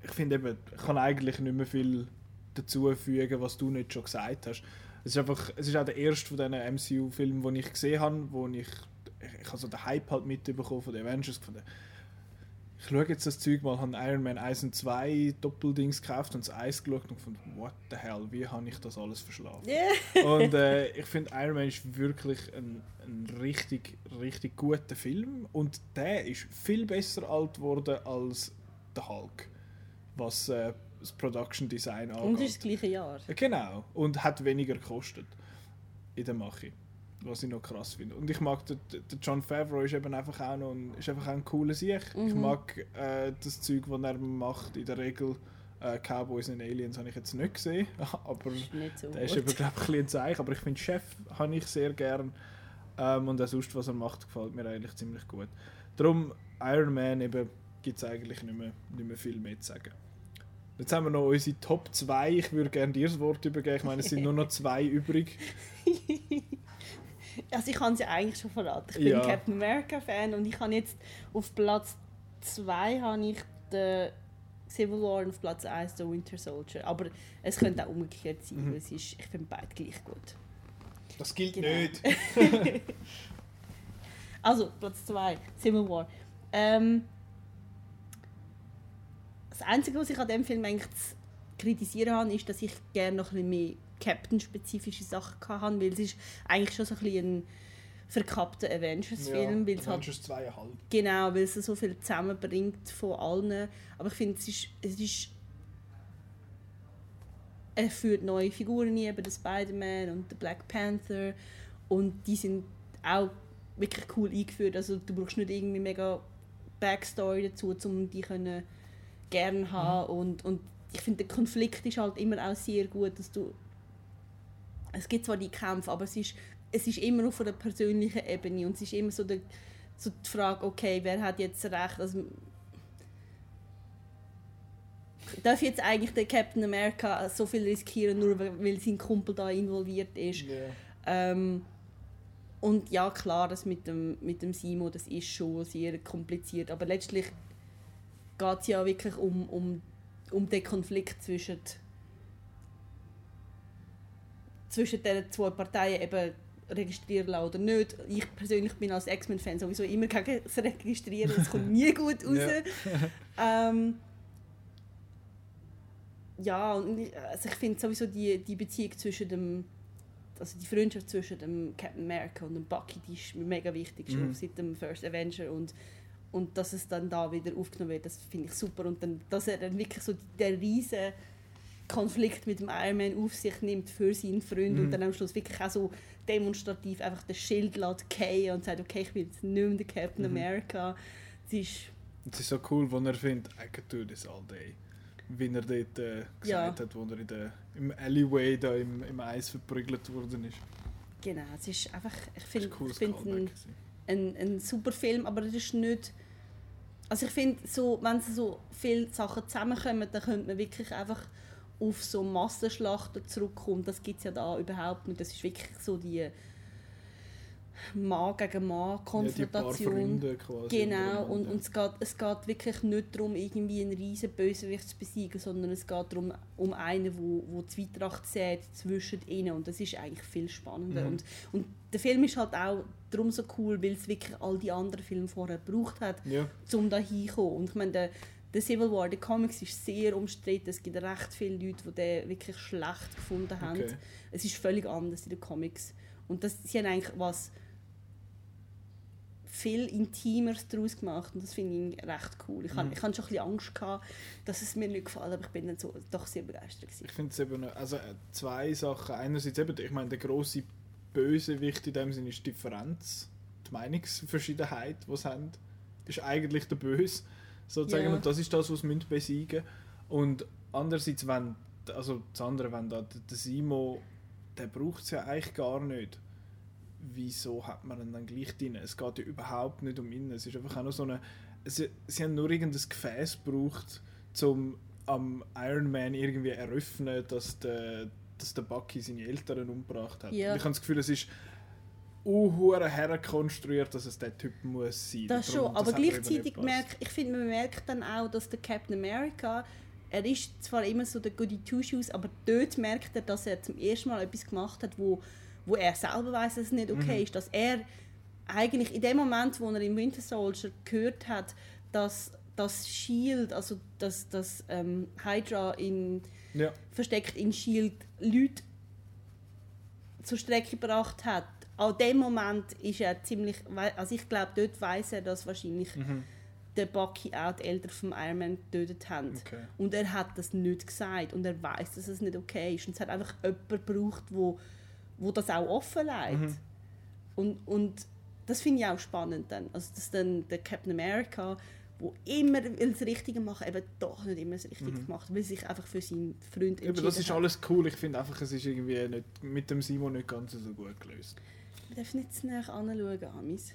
ich finde eben, ich kann eigentlich nicht mehr viel dazu fügen, was du nicht schon gesagt hast. Es ist einfach, es ist auch der erste von diesen MCU-Filmen, den ich gesehen habe, wo ich, ich, ich habe so den Hype halt mitbekommen von den Avengers, von den, ich schaue jetzt das Zeug mal, habe Iron Man 1 und 2 Doppeldings gekauft und das Eis geschaut und gefunden, what the hell, wie habe ich das alles verschlafen? Yeah. Und äh, ich finde, Iron Man ist wirklich ein, ein richtig, richtig guter Film. Und der ist viel besser alt geworden als der Hulk, was äh, das Production Design angeht. Und ist das gleiche Jahr. Ja, Genau. Und hat weniger gekostet in der Mache. Was ich noch krass finde. Und ich mag, der, der John Favreau ist eben einfach auch noch ein, ist einfach auch ein cooler Sieg. Ich Mhm. mag äh, das Zeug, was er macht, in der Regel. Äh, Cowboys und Aliens habe ich jetzt nicht gesehen, aber ist nicht so der ist eben, glaube ich, ein bisschen Zeichen. Aber ich finde, Chef habe ich sehr gern. Ähm, und auch sonst, was er macht, gefällt mir eigentlich ziemlich gut. Darum, Iron Man eben, gibt es eigentlich nicht mehr, nicht mehr viel mehr zu sagen. Jetzt haben wir noch unsere Top 2. Ich würde gerne dir das Wort übergeben. Ich meine, es sind nur noch zwei übrig. Also ich kann es ja eigentlich schon verraten. Ich bin Ja. ein Captain America Fan und ich habe jetzt auf Platz 2 habe ich den Civil War und auf Platz 1 den Winter Soldier. Aber es könnte auch umgekehrt sein, Mhm. weil es ist, ich finde beide gleich gut. Das gilt Genau. nicht. Also, Platz 2, Civil War. Ähm, das Einzige, was ich an dem Film eigentlich zu kritisieren habe, ist, dass ich gerne noch ein bisschen mehr Captain-spezifische Sachen hatte, weil es ist eigentlich schon so ein bisschen ein verkappter Avengers-Film, es halt Avengers 2,5. Genau, weil es so viel zusammenbringt von allen. Aber ich finde, es ist, es ist. Er führt neue Figuren ein, eben der Spider-Man und der Black Panther. Und die sind auch wirklich cool eingeführt. Also, du brauchst nicht irgendwie mega Backstory dazu, um die können gerne haben. Und, und ich finde, der Konflikt ist halt immer auch sehr gut, dass du. Es gibt zwar die Kämpfe, aber es ist, es ist immer auf einer persönlichen Ebene und es ist immer so, der, so die Frage, okay, wer hat jetzt recht? Also, darf jetzt eigentlich der Captain America so viel riskieren, nur weil sein Kumpel da involviert ist? Ähm, und ja, klar, das mit dem, mit dem Simo, das ist schon sehr kompliziert. Aber letztlich geht es ja wirklich um, um, um den Konflikt zwischen, zwischen den zwei Parteien, eben registrieren lassen oder nicht. Ich persönlich bin als X-Men-Fan sowieso immer gegen das Registrieren, es kommt nie gut raus. ähm, ja, und ich, also ich finde sowieso die, die Beziehung zwischen dem also die Freundschaft zwischen dem Captain America und dem Bucky, die ist mir mega wichtig, schon Mhm. seit dem First Avenger und, und dass es dann da wieder aufgenommen wird, das finde ich super und dann, dass er dann wirklich so der riesen Konflikt mit dem Iron Man auf sich nimmt für seinen Freund Mhm. und dann am Schluss wirklich auch so demonstrativ einfach das Schild lässt fallen und sagt, okay, ich bin jetzt nicht mehr der Captain Mhm. America. Es ist, Es ist so cool, wenn er findet, I could do this all day. Wie er dort äh, gesagt Ja. hat, wo er in der, im Alleyway da im, im Eis verprügelt worden ist. genau, es ist einfach, ich Das finde finde es ein, ein, ein super Film, aber es ist nicht... Also ich finde, so, wenn so viele Sachen zusammenkommen, dann könnte man wirklich einfach auf so Massenschlachten zurückkommen. Das gibt es ja da überhaupt nicht. Das ist wirklich so die Mann gegen Mann Ja, Konfrontation. Freunde quasi. Genau, und, und es, geht, es geht wirklich nicht darum, irgendwie einen riesen Bösewicht zu besiegen, sondern es geht darum, um einen, wo, wo die Zwietracht sät zwischen ihnen und das ist eigentlich viel spannender. Mhm. Und, und der Film ist halt auch darum so cool, weil es wirklich all die anderen Filme vorher gebraucht hat, Ja, um da hinzukommen. Und ich meine, der, der Civil War, der Comics ist sehr umstritten, es gibt recht viele Leute, die den wirklich schlecht gefunden haben. okay. Es ist völlig anders in den Comics. Und das, sie haben eigentlich was viel Intimeres daraus gemacht und das finde ich recht cool. Ich, Mhm. hatte ich hatte schon ein bisschen Angst, gehabt, dass es mir nicht gefällt, aber ich bin dann so, doch sehr begeistert. Gewesen. Ich finde es eben, also äh, zwei Sachen. Einerseits eben, ich meine, der grosse Bösewicht in dem Sinne ist die Differenz, die Meinungsverschiedenheit, die sie haben, ist eigentlich der Böse, sozusagen. Ja. Und das ist das, was sie besiegen. Und andererseits, wenn, also das andere, wenn da der Simo, der braucht es ja eigentlich gar nicht. Wieso hat man ihn dann gleich drin? Es geht ja überhaupt nicht um ihn. Es ist einfach auch nur so eine. Sie, sie haben nur irgendein Gefäß gebraucht, um am Iron Man irgendwie eröffnen, dass der, dass der Bucky seine Eltern umgebracht hat. Ja. Ich habe das Gefühl, es ist unhure herkonstruiert, dass es der Typ muss sein. Das Darum- schon, aber mir eben gleichzeitig merkt, ich finde, man merkt dann auch, dass der Captain America, er ist zwar immer so der Goody Two Shoes, aber dort merkt er, dass er zum ersten Mal etwas gemacht hat, wo, wo er selber weiß, dass es nicht okay Mhm. ist, dass er eigentlich in dem Moment, wo er im Winter Soldier gehört hat, dass das Shield, also dass das ähm, Hydra in Ja, versteckt in Shield Leute zur Strecke gebracht hat. An dem Moment ist er ziemlich, also ich glaube, dort weiß er, dass wahrscheinlich mhm. der Bucky auch die Eltern vom Iron Man getötet haben. okay. Und er hat das nicht gesagt und er weiß, dass es nicht okay ist. Und es hat einfach jemanden gebraucht, wo, wo das auch offenlegt. Mhm. Und, und das finde ich auch spannend dann. Also dass dann der Captain America, wo immer das Richtige machen, eben doch nicht immer das Richtige Mhm. gemacht, weil sich einfach für seinen Freund Eben, das ist hat. alles cool. Ich finde einfach, es ist irgendwie nicht, mit dem Simon nicht ganz so gut gelöst. Wir dürfen nicht zu näher anschauen, Amis.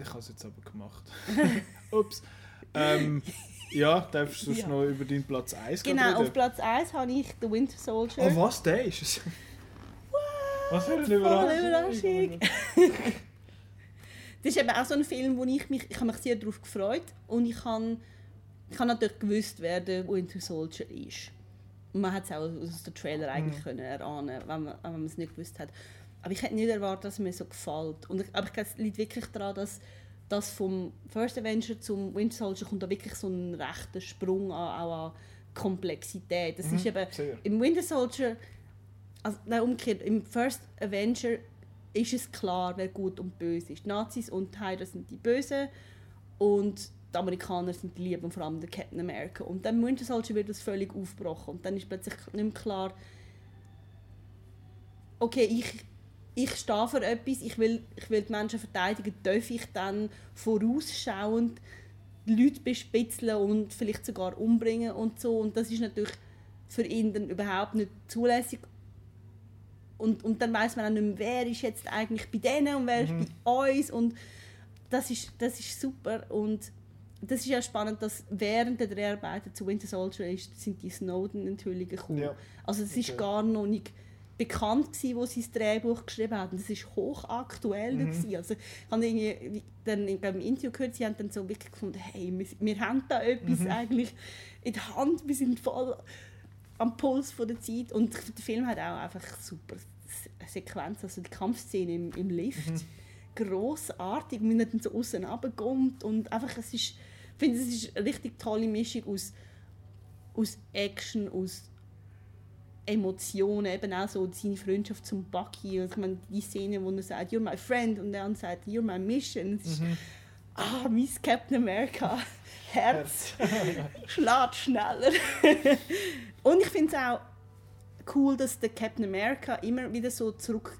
Ich habe es jetzt aber gemacht. Ups. Ähm, ja, darfst du Ja. noch über deinen Platz 1 Genau, auf? Platz 1 habe ich The Winter Soldier. Oh, was? Der ist es? Was für eine Überraschung. Überraschung. Das ist eben auch so ein Film, wo ich mich, ich habe mich sehr darauf gefreut und ich habe, ich habe natürlich gewusst, wer der Winter Soldier ist. Und man hat es auch aus dem Trailer eigentlich Mhm. können erahnen, wenn man, wenn man es nicht gewusst hat. Aber ich hätte nicht erwartet, dass es mir so gefällt. Und ich, aber ich glaube, es liegt wirklich daran, dass, dass vom First Avenger zum Winter Soldier kommt da wirklich so ein rechter Sprung an, auch an Komplexität. Das Mhm, ist eben sehr. im Winter Soldier, also nein, umgekehrt, im First Avenger ist es klar, wer gut und böse ist. Die Nazis und die sind die Bösen und die Amerikaner sind die Lieben, und vor allem der Captain America. Und dann im Winter Soldier wird das völlig aufgebrochen und dann ist plötzlich nicht mehr klar, okay, ich, ich stehe für etwas, ich will, ich will die Menschen verteidigen, darf ich dann vorausschauend die Leute bespitzeln und vielleicht sogar umbringen und so. Und das ist natürlich für ihn dann überhaupt nicht zulässig. Und, und dann weiß man auch nicht mehr, wer ist jetzt eigentlich bei denen und wer Mhm. ist bei uns. Und das ist, das ist super. Und das ist ja spannend, dass während der Dreharbeiten zu Winter Soldier ist, sind die Snowden-Enthüllungen gekommen. Ja. Also es ist Okay. gar noch nicht bekannt gewesen, wo sie das Drehbuch geschrieben haben. Das ist hochaktuell Mhm. gewesen. Also ich habe irgendwie wie- dann beim Interview gehört, sie haben dann so wirklich gefunden, hey, wir, wir haben da etwas Mhm. eigentlich in der Hand, wir sind voll am Puls von der Zeit und der Film hat auch einfach super Se- Sequenz, also die Kampfszene im, im Lift, Mhm. großartig, wie er dann so außen runterkommt und einfach, es ist, ich finde, es ist eine richtig tolle Mischung aus, aus Action, aus Emotionen, eben auch so seine Freundschaft zum Bucky, also ich meine, die Szene, wo er sagt, you're my friend und der andere sagt, you're my mission, ist, Mhm. ah, Miss Captain America, Herz schlägt schneller. und ich finde es auch cool, dass der Captain America immer wieder so zurückgeht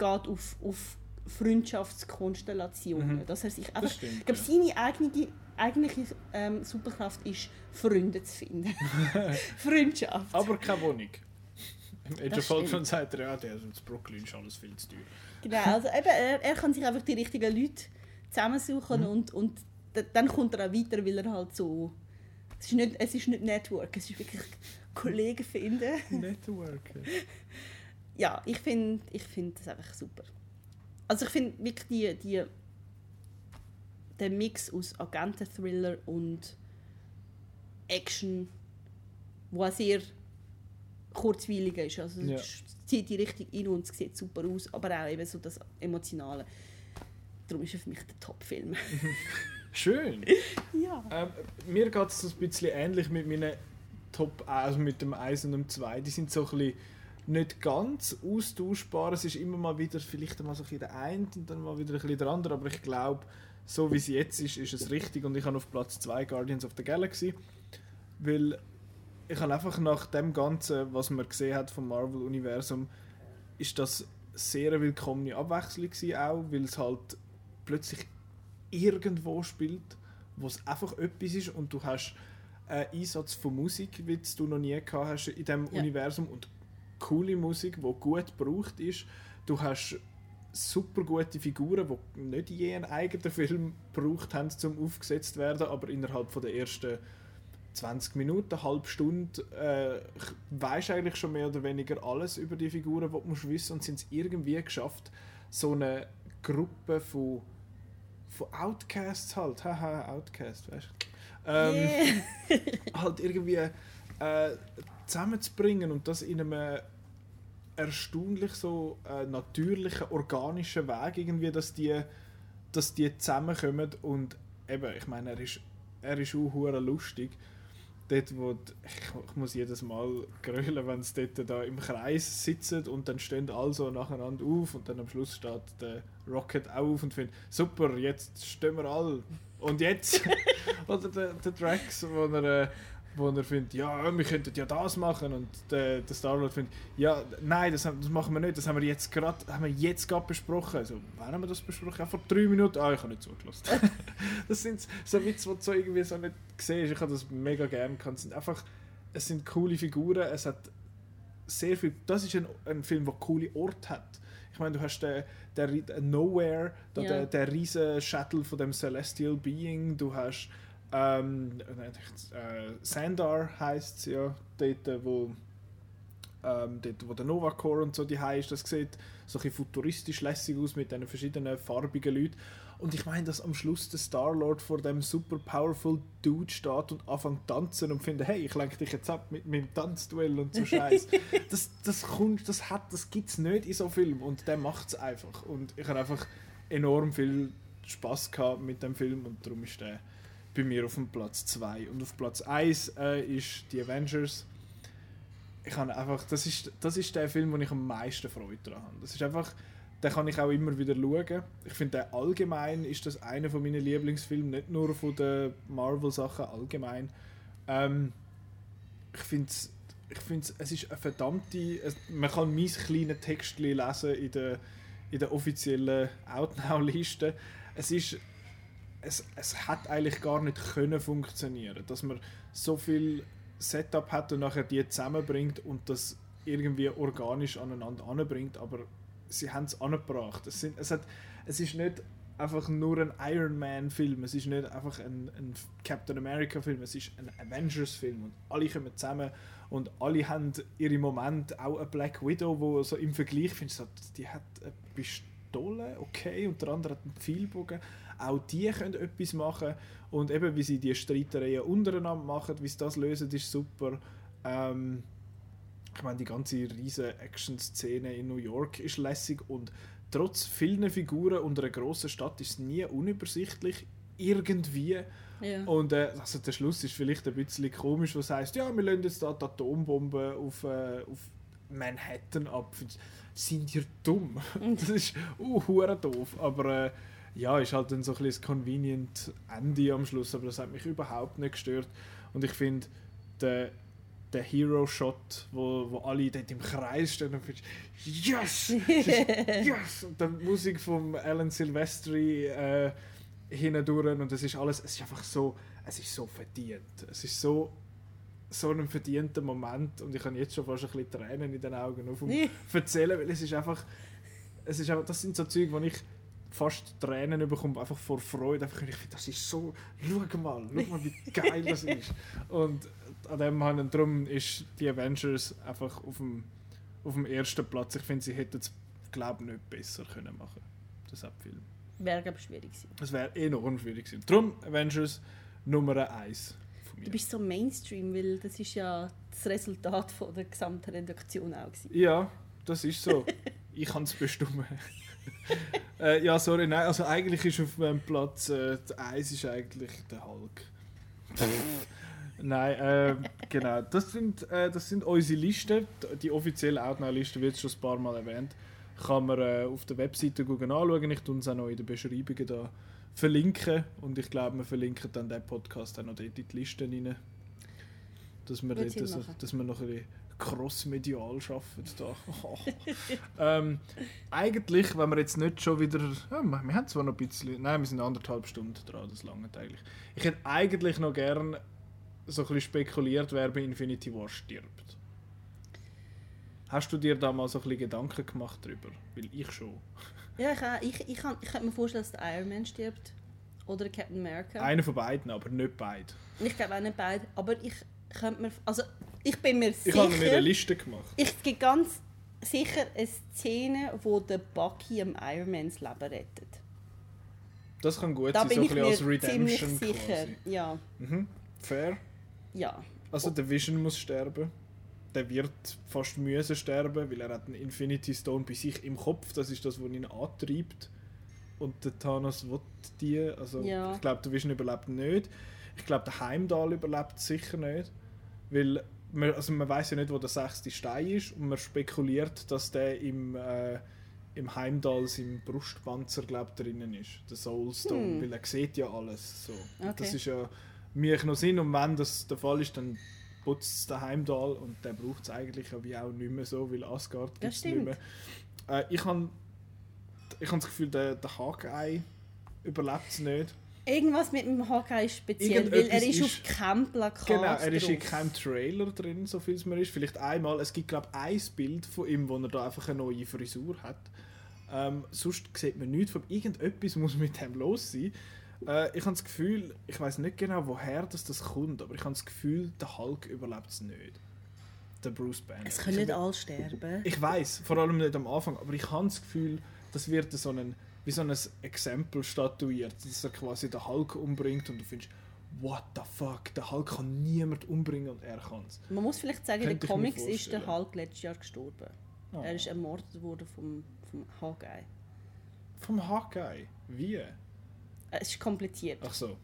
auf, auf Freundschaftskonstellationen. Mhm. Dass er sich einfach, ich glaube, ja. seine eigene, eigentliche ähm, Superkraft ist, Freunde zu finden. Freundschaft. Aber keine Wohnung. Im Age of Ultron stimmt. sagt er, ja, der in Brooklyn ist alles viel zu teuer. Genau, also eben, er, er kann sich einfach die richtigen Leute zusammensuchen Mhm. und, und dann kommt er auch weiter, weil er halt so... Es ist nicht, es ist nicht Network, es ist wirklich Kollegen finden. Networken. Ja, ich finde ich find das einfach super. Also ich finde wirklich die, die, der Mix aus Agenten-Thriller und Action, wo auch sehr kurzweilig ist. Also Ja. es zieht die richtig ein und es sieht super aus, aber auch eben so das Emotionale. Darum ist er für mich der Top-Film. Schön. ja. Ähm, mir geht es so ein bisschen ähnlich mit meinen Top, also mit dem 1 und dem 2. Die sind so ein bisschen nicht ganz austauschbar. Es ist immer mal wieder vielleicht mal so ein bisschen der eine und dann mal wieder ein bisschen der andere. Aber ich glaube, so wie es jetzt ist, ist es richtig. Und ich habe auf Platz 2 Guardians of the Galaxy. Weil ich habe einfach nach dem Ganzen, was man gesehen hat vom Marvel-Universum, ist das sehr eine willkommene Abwechslung gewesen auch, weil es halt plötzlich irgendwo spielt, wo es einfach etwas ist und du hast einen Einsatz von Musik, wie du noch nie gehabt hast in diesem Ja. Universum und coole Musik, die gut gebraucht ist. Du hast super gute Figuren, die nicht je einen eigenen Film gebraucht haben, zum aufgesetzt werden, aber innerhalb von der ersten 20 Minuten, eine halbe Stunde, äh, weisst eigentlich schon mehr oder weniger alles über die Figuren, die musst wissen und sind es irgendwie geschafft, so eine Gruppe von, von Outcasts halt, haha, Outcast, weißt du? Ähm, halt irgendwie äh, zusammenzubringen und das in einem erstaunlich so äh, natürlichen, organischen Weg irgendwie, dass die, dass die zusammenkommen und eben, ich meine, er ist, er ist auch lustig. Dort, wo die, ich, ich muss jedes Mal grölen, wenn sie dort da im Kreis sitzen und dann stehen alle so nacheinander auf und dann am Schluss steht der Rocket auch auf und findet, super, jetzt stehen wir alle. Und jetzt? Oder der, der Drax, wo er, äh, wo er findet, ja, wir könnten ja das machen und der, der Star-Lord findet, ja, nein, das, das machen wir nicht, das haben wir jetzt gerade haben wir jetzt gerade besprochen. Also, wann haben wir das besprochen? Ja, vor drei Minuten. Ah, ich habe nicht zugelassen. das sind so Witze, die du so irgendwie so nicht siehst. Ich habe das mega gerne gehabt. Es sind einfach, es sind coole Figuren, es hat sehr viel, das ist ein, ein Film, der coole Orte hat. Ich meine, du hast den, der, der Nowhere, Ja. der, der riesen Shuttle von dem Celestial Being, du hast ähm, äh, Sandar heißt es ja, dort wo, ähm, dort, wo der Nova Core und so die ist, das sieht so ein futuristisch lässig aus mit diesen verschiedenen farbigen Leuten. Und ich meine, dass am Schluss der Star-Lord vor dem super powerful Dude steht und anfängt zu tanzen und findet, hey, ich lenke dich jetzt ab mit meinem Tanzduell und so Scheiß. das, das, kommt, das, hat, das gibt es nicht in so Film und der macht es einfach. Und ich habe einfach enorm viel Spaß gehabt mit dem Film und darum ist der bei mir auf dem Platz 2. Und auf Platz 1 äh, ist die Avengers. Ich habe einfach, das ist, das ist der Film, wo ich am meisten Freude daran habe. Das ist einfach, den kann ich auch immer wieder schauen. Ich finde, allgemein ist das einer von meinen Lieblingsfilmen, nicht nur von den Marvel-Sachen, allgemein. Ähm, ich finde ich find's, es ist eine verdammte, man kann mein kleines Textchen lesen in der, in der offiziellen Outnow-Liste. Es ist, es, es hat eigentlich gar nicht können funktionieren, dass man so viel Setup hat und nachher die zusammenbringt und das irgendwie organisch aneinander anbringt, aber sie haben es angebracht. Es, sind, es, hat, es ist nicht einfach nur ein Iron Man Film, es ist nicht einfach ein, ein Captain America Film, es ist ein Avengers Film und alle kommen zusammen und alle haben ihre Momente, auch eine Black Widow, wo so im Vergleich findest die hat eine Pistole, okay, und der andere hat einen Pfeilbogen. Auch die können etwas machen und eben wie sie die Streitereien untereinander machen, wie sie das lösen, ist super. Ähm, ich meine, die ganze riesige Action-Szene in New York ist lässig und trotz vielen Figuren und einer grossen Stadt ist es nie unübersichtlich irgendwie. Ja. Und äh, also der Schluss ist vielleicht ein bisschen komisch, was heißt, ja, wir lassen jetzt da die Atombombe auf, äh, auf Manhattan ab. Sind ihr dumm? das ist uh, doof. Aber äh, ja, ist halt dann so ein bisschen das convenient Ende am Schluss, aber das hat mich überhaupt nicht gestört. Und ich finde, der, der Hero-Shot, wo, wo alle dort im Kreis stehen und findest, yes! yes! Und die Musik von Alan Silvestri äh, hindurch und es ist alles, es ist einfach so, es ist so verdient. Es ist so so ein verdienter Moment und ich habe jetzt schon fast ein bisschen Tränen in den Augen auf vom erzählen, weil es ist einfach, es ist einfach, das sind so Züge, wo ich fast Tränen bekomme, einfach vor Freude, einfach, ich finde, das ist so, schau mal, schau mal, wie geil das ist. Und an dem haben darum ist die Avengers einfach auf dem, auf dem ersten Platz. Ich finde, sie hätten es, glaube ich, nicht besser können machen das Abfilm. Wäre, glaube ich, schwierig gewesen. Es wäre enorm schwierig gewesen. Darum Avengers Nummer 1 Du bist so Mainstream, weil das ist ja das Resultat von der gesamten Redaktion auch gewesen. Ja, das ist so. ich kann es bestimmen. äh, ja, sorry, nein, also eigentlich ist auf meinem Platz äh, Eis ist eigentlich der Hulk. nein, äh, genau. Das sind, äh, das sind unsere Listen. Die offizielle Outnow-Liste wird schon ein paar Mal erwähnt. Kann man äh, auf der Webseite anschauen. Ich tue es auch noch in den Beschreibungen da verlinken. Und ich glaube, wir verlinken dann den Podcast auch noch in die Listen rein. Dass wir, dass, dass wir noch ein bisschen crossmedial arbeiten da. ähm, eigentlich, wenn wir jetzt nicht schon wieder... Ja, wir haben zwar noch ein bisschen... Nein, wir sind anderthalb Stunden dran, das lange eigentlich. Ich hätte eigentlich noch gern so ein bisschen spekuliert, wer bei Infinity War stirbt. Hast du dir da mal so ein bisschen Gedanken gemacht darüber? Weil ich schon. Ja, ich, ich, ich, kann, ich könnte mir vorstellen, dass der Iron Man stirbt. Oder Captain America. Einer von beiden, aber nicht beide. Ich glaube auch nicht beide. Aber ich könnte mir... Also, ich bin mir ich sicher... Ich habe mir eine Liste gemacht. Ich gibt ganz sicher eine Szene, wo der Bucky Man das Leben rettet. Das kann gut da sein, bin so ich ein bisschen als Redemption sicher. Quasi. Ja. Mhm. Fair. Ja. Also der Vision muss sterben der wird fast müssen sterben, weil er hat einen Infinity Stone bei sich im Kopf. Das ist das, was ihn antreibt. Und der Thanos will die. Also ja. ich glaube, der Vision überlebt nicht. Ich glaube, der Heimdall überlebt sicher nicht, weil man, also man weiß ja nicht, wo der sechste Stein ist und man spekuliert, dass der im äh, im Heimdall im Brustpanzer glaub, drinnen ist, der Soulstone, hm. weil er sieht ja alles. So. Okay. Das ist ja mir noch Sinn und wenn das der Fall ist, dann putzt es daheim Heimdall und der braucht es eigentlich wie auch nicht mehr so, weil Asgard gibt es nicht mehr. Äh, ich habe ich hab das Gefühl, der, der Hawkeye überlebt es nicht. Irgendwas mit dem Hawkeye ist speziell, weil er ist, ist auf keinem Plakat Genau, er ist in keinem Trailer drin, so viel es mir ist. Vielleicht einmal, es gibt glaube ich ein Bild von ihm, wo er da einfach eine neue Frisur hat. Ähm, sonst sieht man nichts von irgendetwas muss mit ihm los sein. Äh, ich habe das Gefühl, ich weiß nicht genau, woher das, das kommt, aber ich habe das Gefühl, der Hulk überlebt es nicht. Der Bruce Banner. Es können nicht alle sterben. Ich weiß, vor allem nicht am Anfang, aber ich habe das Gefühl, das wird so ein, wie so ein Exempel statuiert, dass er quasi den Hulk umbringt und du findest, what the fuck, der Hulk kann niemand umbringen und er kann es. Man muss vielleicht sagen, in den Comics ist der Hulk letztes Jahr gestorben. Oh. Er ist ermordet worden vom, vom Hawkeye. Vom Hawkeye? Wie? Es ist kompliziert. Ach so.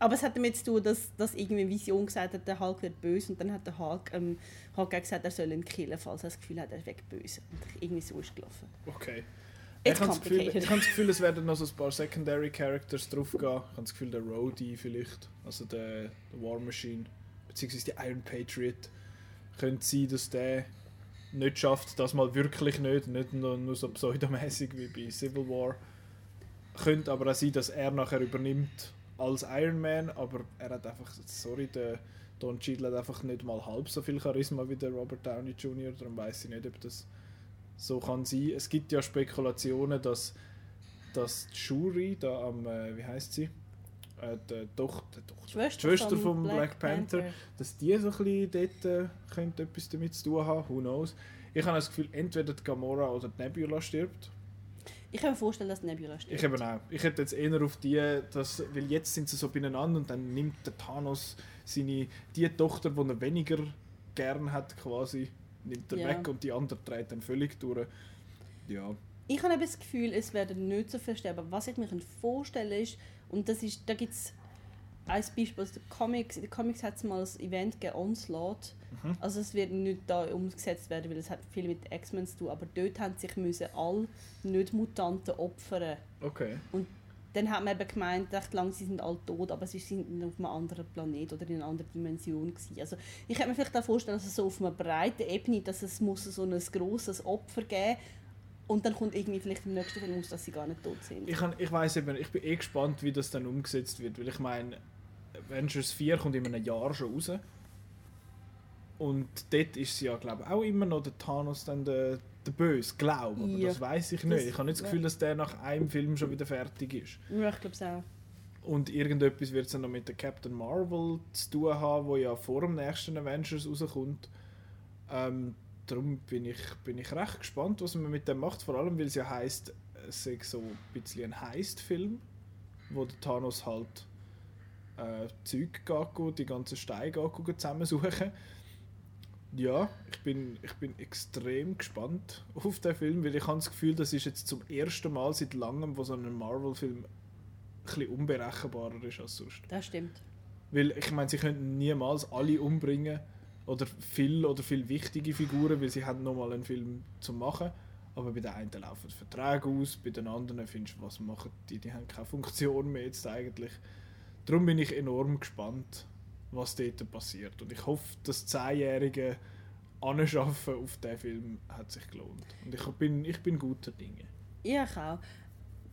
Aber es hat damit zu tun, dass, dass irgendwie Vision gesagt hat, der Hulk wird böse und dann hat der Hulk, ähm, Hulk gesagt, er soll ihn killen, falls er das Gefühl hat, er wird böse. Und irgendwie so ist gelaufen. Okay. Ich habe das, Gefühl, das Gefühl, es werden noch so ein paar Secondary Characters drauf gehen. Ich habe das Gefühl, der Rhodey vielleicht, also der, der War Machine, beziehungsweise die Iron Patriot, könnte sein, dass der nicht schafft, das mal wirklich nicht, nicht nur, nur so pseudomäßig wie bei Civil War könnte aber auch sein, dass er nachher übernimmt als Iron Man, aber er hat einfach, sorry, der Don Cheadle hat einfach nicht mal halb so viel Charisma wie der Robert Downey Jr., darum weiß ich nicht, ob das so kann sein. Es gibt ja Spekulationen, dass, dass die Shuri da am, äh, wie heißt sie? Äh, die Tochter, die Schwester, Schwester vom Black, Black Panther, Panther, dass die so ein bisschen dort äh, könnte etwas damit zu tun haben, who knows. Ich habe das Gefühl, entweder die Gamora oder die Nebula stirbt. Ich kann mir vorstellen, dass Nebula stirbt. Ich eben auch. Ich hätte jetzt eher auf die, dass, weil jetzt sind sie so beieinander und dann nimmt der Thanos seine, die Tochter, die er weniger gern hat, quasi, nimmt er ja. weg und die andere dreht dann völlig durch. Ja. Ich habe das Gefühl, es werden nicht so viel sterben. Was ich mir vorstellen ist, und das ist, da gibt es ein Beispiel aus den Comics. In den Comics hat es mal ein Event gegeben, Onslaught. Mhm. Also es wird nicht da umgesetzt werden, weil es hat viel mit X-Men zu tun. Aber dort haben sich müssen alle Nicht-Mutanten opfern. Okay. Und dann hat man eben gemeint, recht lang, sie sind alle tot, aber sie sind auf einem anderen Planet oder in einer anderen Dimension gewesen. Also ich kann mir vielleicht auch vorstellen, dass es so auf einer breiten Ebene, dass es muss so ein grosses Opfer geben und dann kommt irgendwie vielleicht im nächsten Film aus, dass sie gar nicht tot sind. Ich, kann- ich weiß eben, ich bin eh gespannt, wie das dann umgesetzt wird, weil ich meine, Avengers 4 kommt in einem Jahr schon raus. Und dort ist sie ja, glaube ich, auch immer noch der Thanos dann der, der Böse, glaube aber Ja. das weiß ich Das- nicht. Ich habe nicht das Gefühl, dass der nach einem Film schon wieder fertig ist. Ja, ich glaube es auch. Und irgendetwas wird es dann noch mit der Captain Marvel zu tun haben, wo ja vor dem nächsten Avengers rauskommt. Ähm, darum bin ich, bin ich recht gespannt, was man mit dem macht. Vor allem, weil es ja heisst, es sei so ein bisschen ein Heist-Film, wo der Thanos halt äh, Zeug geht, die ganzen Steine geht, zusammensuchen. Ja, ich bin, ich bin extrem gespannt auf den Film, weil ich habe das Gefühl, das ist jetzt zum ersten Mal seit langem, wo so ein Marvel-Film ein unberechenbarer ist als sonst. Das stimmt. Weil ich meine, sie könnten niemals alle umbringen oder viel oder viel wichtige Figuren, weil sie haben nochmal einen Film zu machen. Aber bei den einen laufen Verträge aus, bei den anderen findest du, was machen die, die haben keine Funktion mehr jetzt eigentlich. Darum bin ich enorm gespannt, was dort passiert. Und ich hoffe, das zehnjährige Anschaffen auf diesen Film hat sich gelohnt. Und ich bin, ich bin guter Dinge. Ja, ich auch.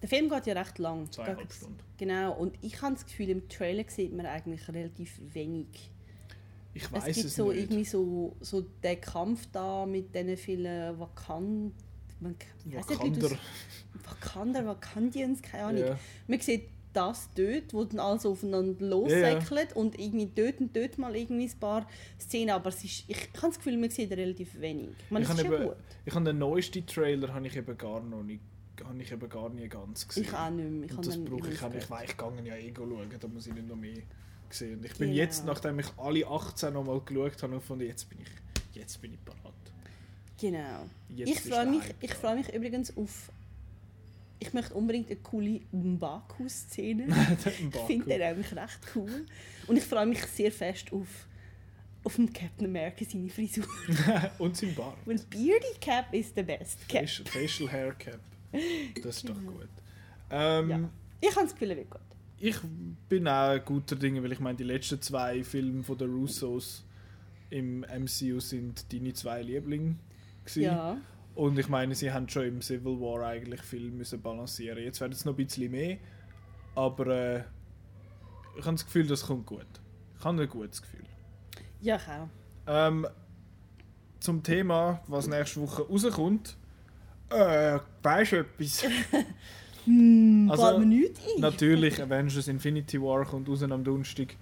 Der Film geht ja recht lang. Zweieinhalb Stunden. Genau, und ich habe das Gefühl, im Trailer sieht man eigentlich relativ wenig. Ich Es weiß gibt es, so nicht. irgendwie so, so den Kampf da mit diesen vielen Wakand... Man, du's- Wakander, Wakandians, keine Ahnung. Ja. Man sieht das dort, wo dann alles aufeinander Ja, lossäckelt und irgendwie dort und dort mal irgendwie ein paar Szenen, aber es ist, ich, habe das Gefühl, man sieht relativ wenig. Meine, Ich habe ja eben, gut. ich habe den neuesten Trailer habe ich eben gar noch nicht, habe ich eben gar nie ganz gesehen. Ich auch nicht mehr. Ich und das brauche ich auch nicht. Ich ich gehe ja eh schauen, da muss ich nicht noch mehr sehen. Und ich bin Genau. jetzt, nachdem ich alle 18 noch mal geschaut habe, von jetzt bin ich, jetzt bin ich parat. Genau. Jetzt ich freue mich, ich freue mich übrigens auf. Ich möchte unbedingt eine coole Mbaku-Szene. ich finde den eigentlich recht cool. Und ich freue mich sehr fest auf, auf den Captain America seine Frisur. und sein Bart. Weil Beardy Cap ist der best Cap. Facial, Facial Hair Cap. Das ist doch gut. Ähm, Ja. Ich habe das Gefühl, wird gut. Ich bin auch guter Dinge, weil ich meine, die letzten zwei Filme von der Russos im MCU sind deine zwei Lieblinge. gewesen. Ja. Und ich meine, sie haben schon im Civil War eigentlich viel müssen balancieren. Jetzt wird es noch ein bisschen mehr, aber äh, ich habe das Gefühl, das kommt gut. Ich habe ein gutes Gefühl. Ja, ich auch. Ähm, zum Thema, was nächste Woche rauskommt. Äh, weißt du etwas? Hm, Also, mir nichts ein. Natürlich, Avengers Infinity War kommt raus am Donnerstag.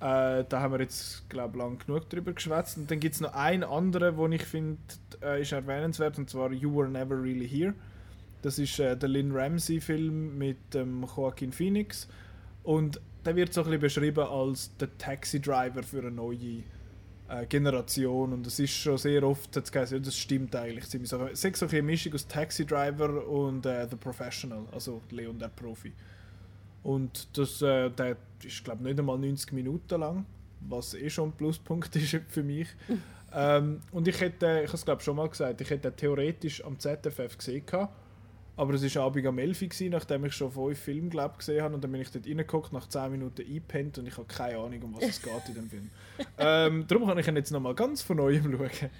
Äh, da haben wir jetzt, glaube ich, lang genug drüber geschwätzt. Und dann gibt es noch einen anderen, den ich finde, äh, ist erwähnenswert, und zwar You Were Never Really Here. Das ist äh, der Lynn Ramsey-Film mit ähm, Joaquin Phoenix. Und der wird so ein bisschen beschrieben als der Taxi-Driver für eine neue äh, Generation. Und das ist schon sehr oft, hat's geheißen, das stimmt eigentlich ziemlich. So, es ist so eine Mischung aus Taxi-Driver und äh, The Professional, also Leon der Profi. Und das, äh, der ist, glaube ich, nicht einmal 90 Minuten lang, was eh schon ein Pluspunkt ist für mich. ähm, und ich hätte, ich habe es glaube schon mal gesagt, ich hätte theoretisch am ZFF gesehen gehabt, aber es war Abend am 11 Uhr, nachdem ich schon fünf Filme glaub, gesehen habe und dann bin ich dort reingeguckt, nach 10 Minuten eingepennt und ich habe keine Ahnung, um was es geht in dem Film. ähm, darum kann ich ihn jetzt nochmal ganz von neuem schauen.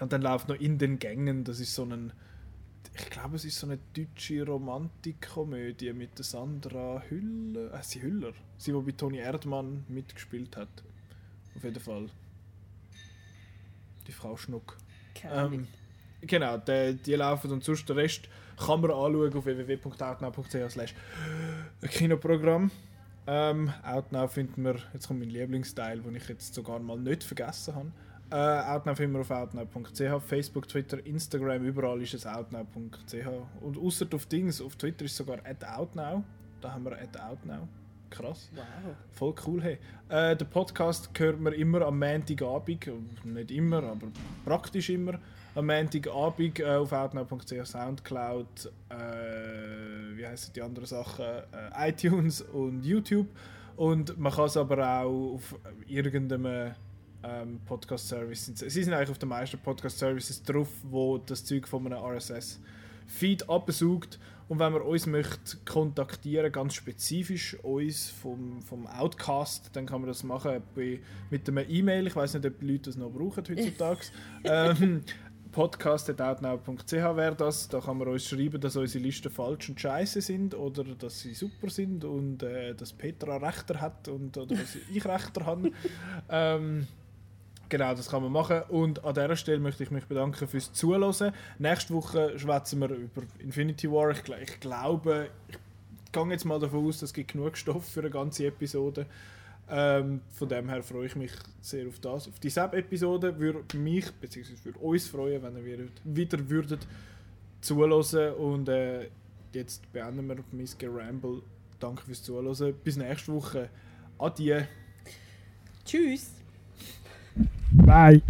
Und dann läuft noch in den Gängen, das ist so ein, ich glaube, es ist so eine deutsche Romantikkomödie mit der Sandra Hüller. Äh, sie Hüller. Sie, die bei Toni Erdmann mitgespielt hat. Auf jeden Fall. Die Frau Schnuck. Ähm, genau, die, die laufen und sonst den Rest kann man anschauen auf www.outnow.ch Kinoprogramm. Ähm, Outnow finden wir, jetzt kommt mein Lieblingsteil, den ich jetzt sogar mal nicht vergessen habe. Äh, Outnow wir auf outnow.ch, Facebook, Twitter, Instagram, überall ist es outnow.ch. Und außer auf Dings, auf Twitter ist sogar @outnow. Da haben wir @outnow. Krass. Wow. Voll cool, hey. Äh, den Podcast hört man immer am Montagabend, nicht immer, aber praktisch immer. Am Montagabend äh, auf outnow.ch, Soundcloud, äh, wie heißen die anderen Sachen, äh, iTunes und YouTube. Und man kann es aber auch auf irgendeinem ähm, Podcast-Service, sie sind eigentlich auf den meisten Podcast-Services drauf, wo das Zeug von einem RSS-Feed absaugt Und wenn man uns möchte kontaktieren, ganz spezifisch uns vom, vom Outcast, dann kann man das machen bei, mit einer E-Mail. Ich weiß nicht, ob die Leute das noch brauchen heutzutage. ähm, podcast.outnow.ch wäre das. Da kann man uns schreiben, dass unsere Listen falsch und scheiße sind oder dass sie super sind und äh, dass Petra Rechter hat und oder dass ich Rechter habe. Ähm, genau, das kann man machen. Und an dieser Stelle möchte ich mich bedanken fürs Zuhören. Nächste Woche schwätzen wir über Infinity War. Ich, ich glaube, ich gehe jetzt mal davon aus, es gibt genug Stoff für eine ganze Episode. Ähm, von dem her freue ich mich sehr auf das. Auf die Sub-Episode würde mich bzw. würde uns freuen, wenn ihr wieder würdet zuhören und äh, jetzt beenden wir mein Geramble. Danke fürs Zuhören. Bis nächste Woche. Adieu. Tschüss. Bye.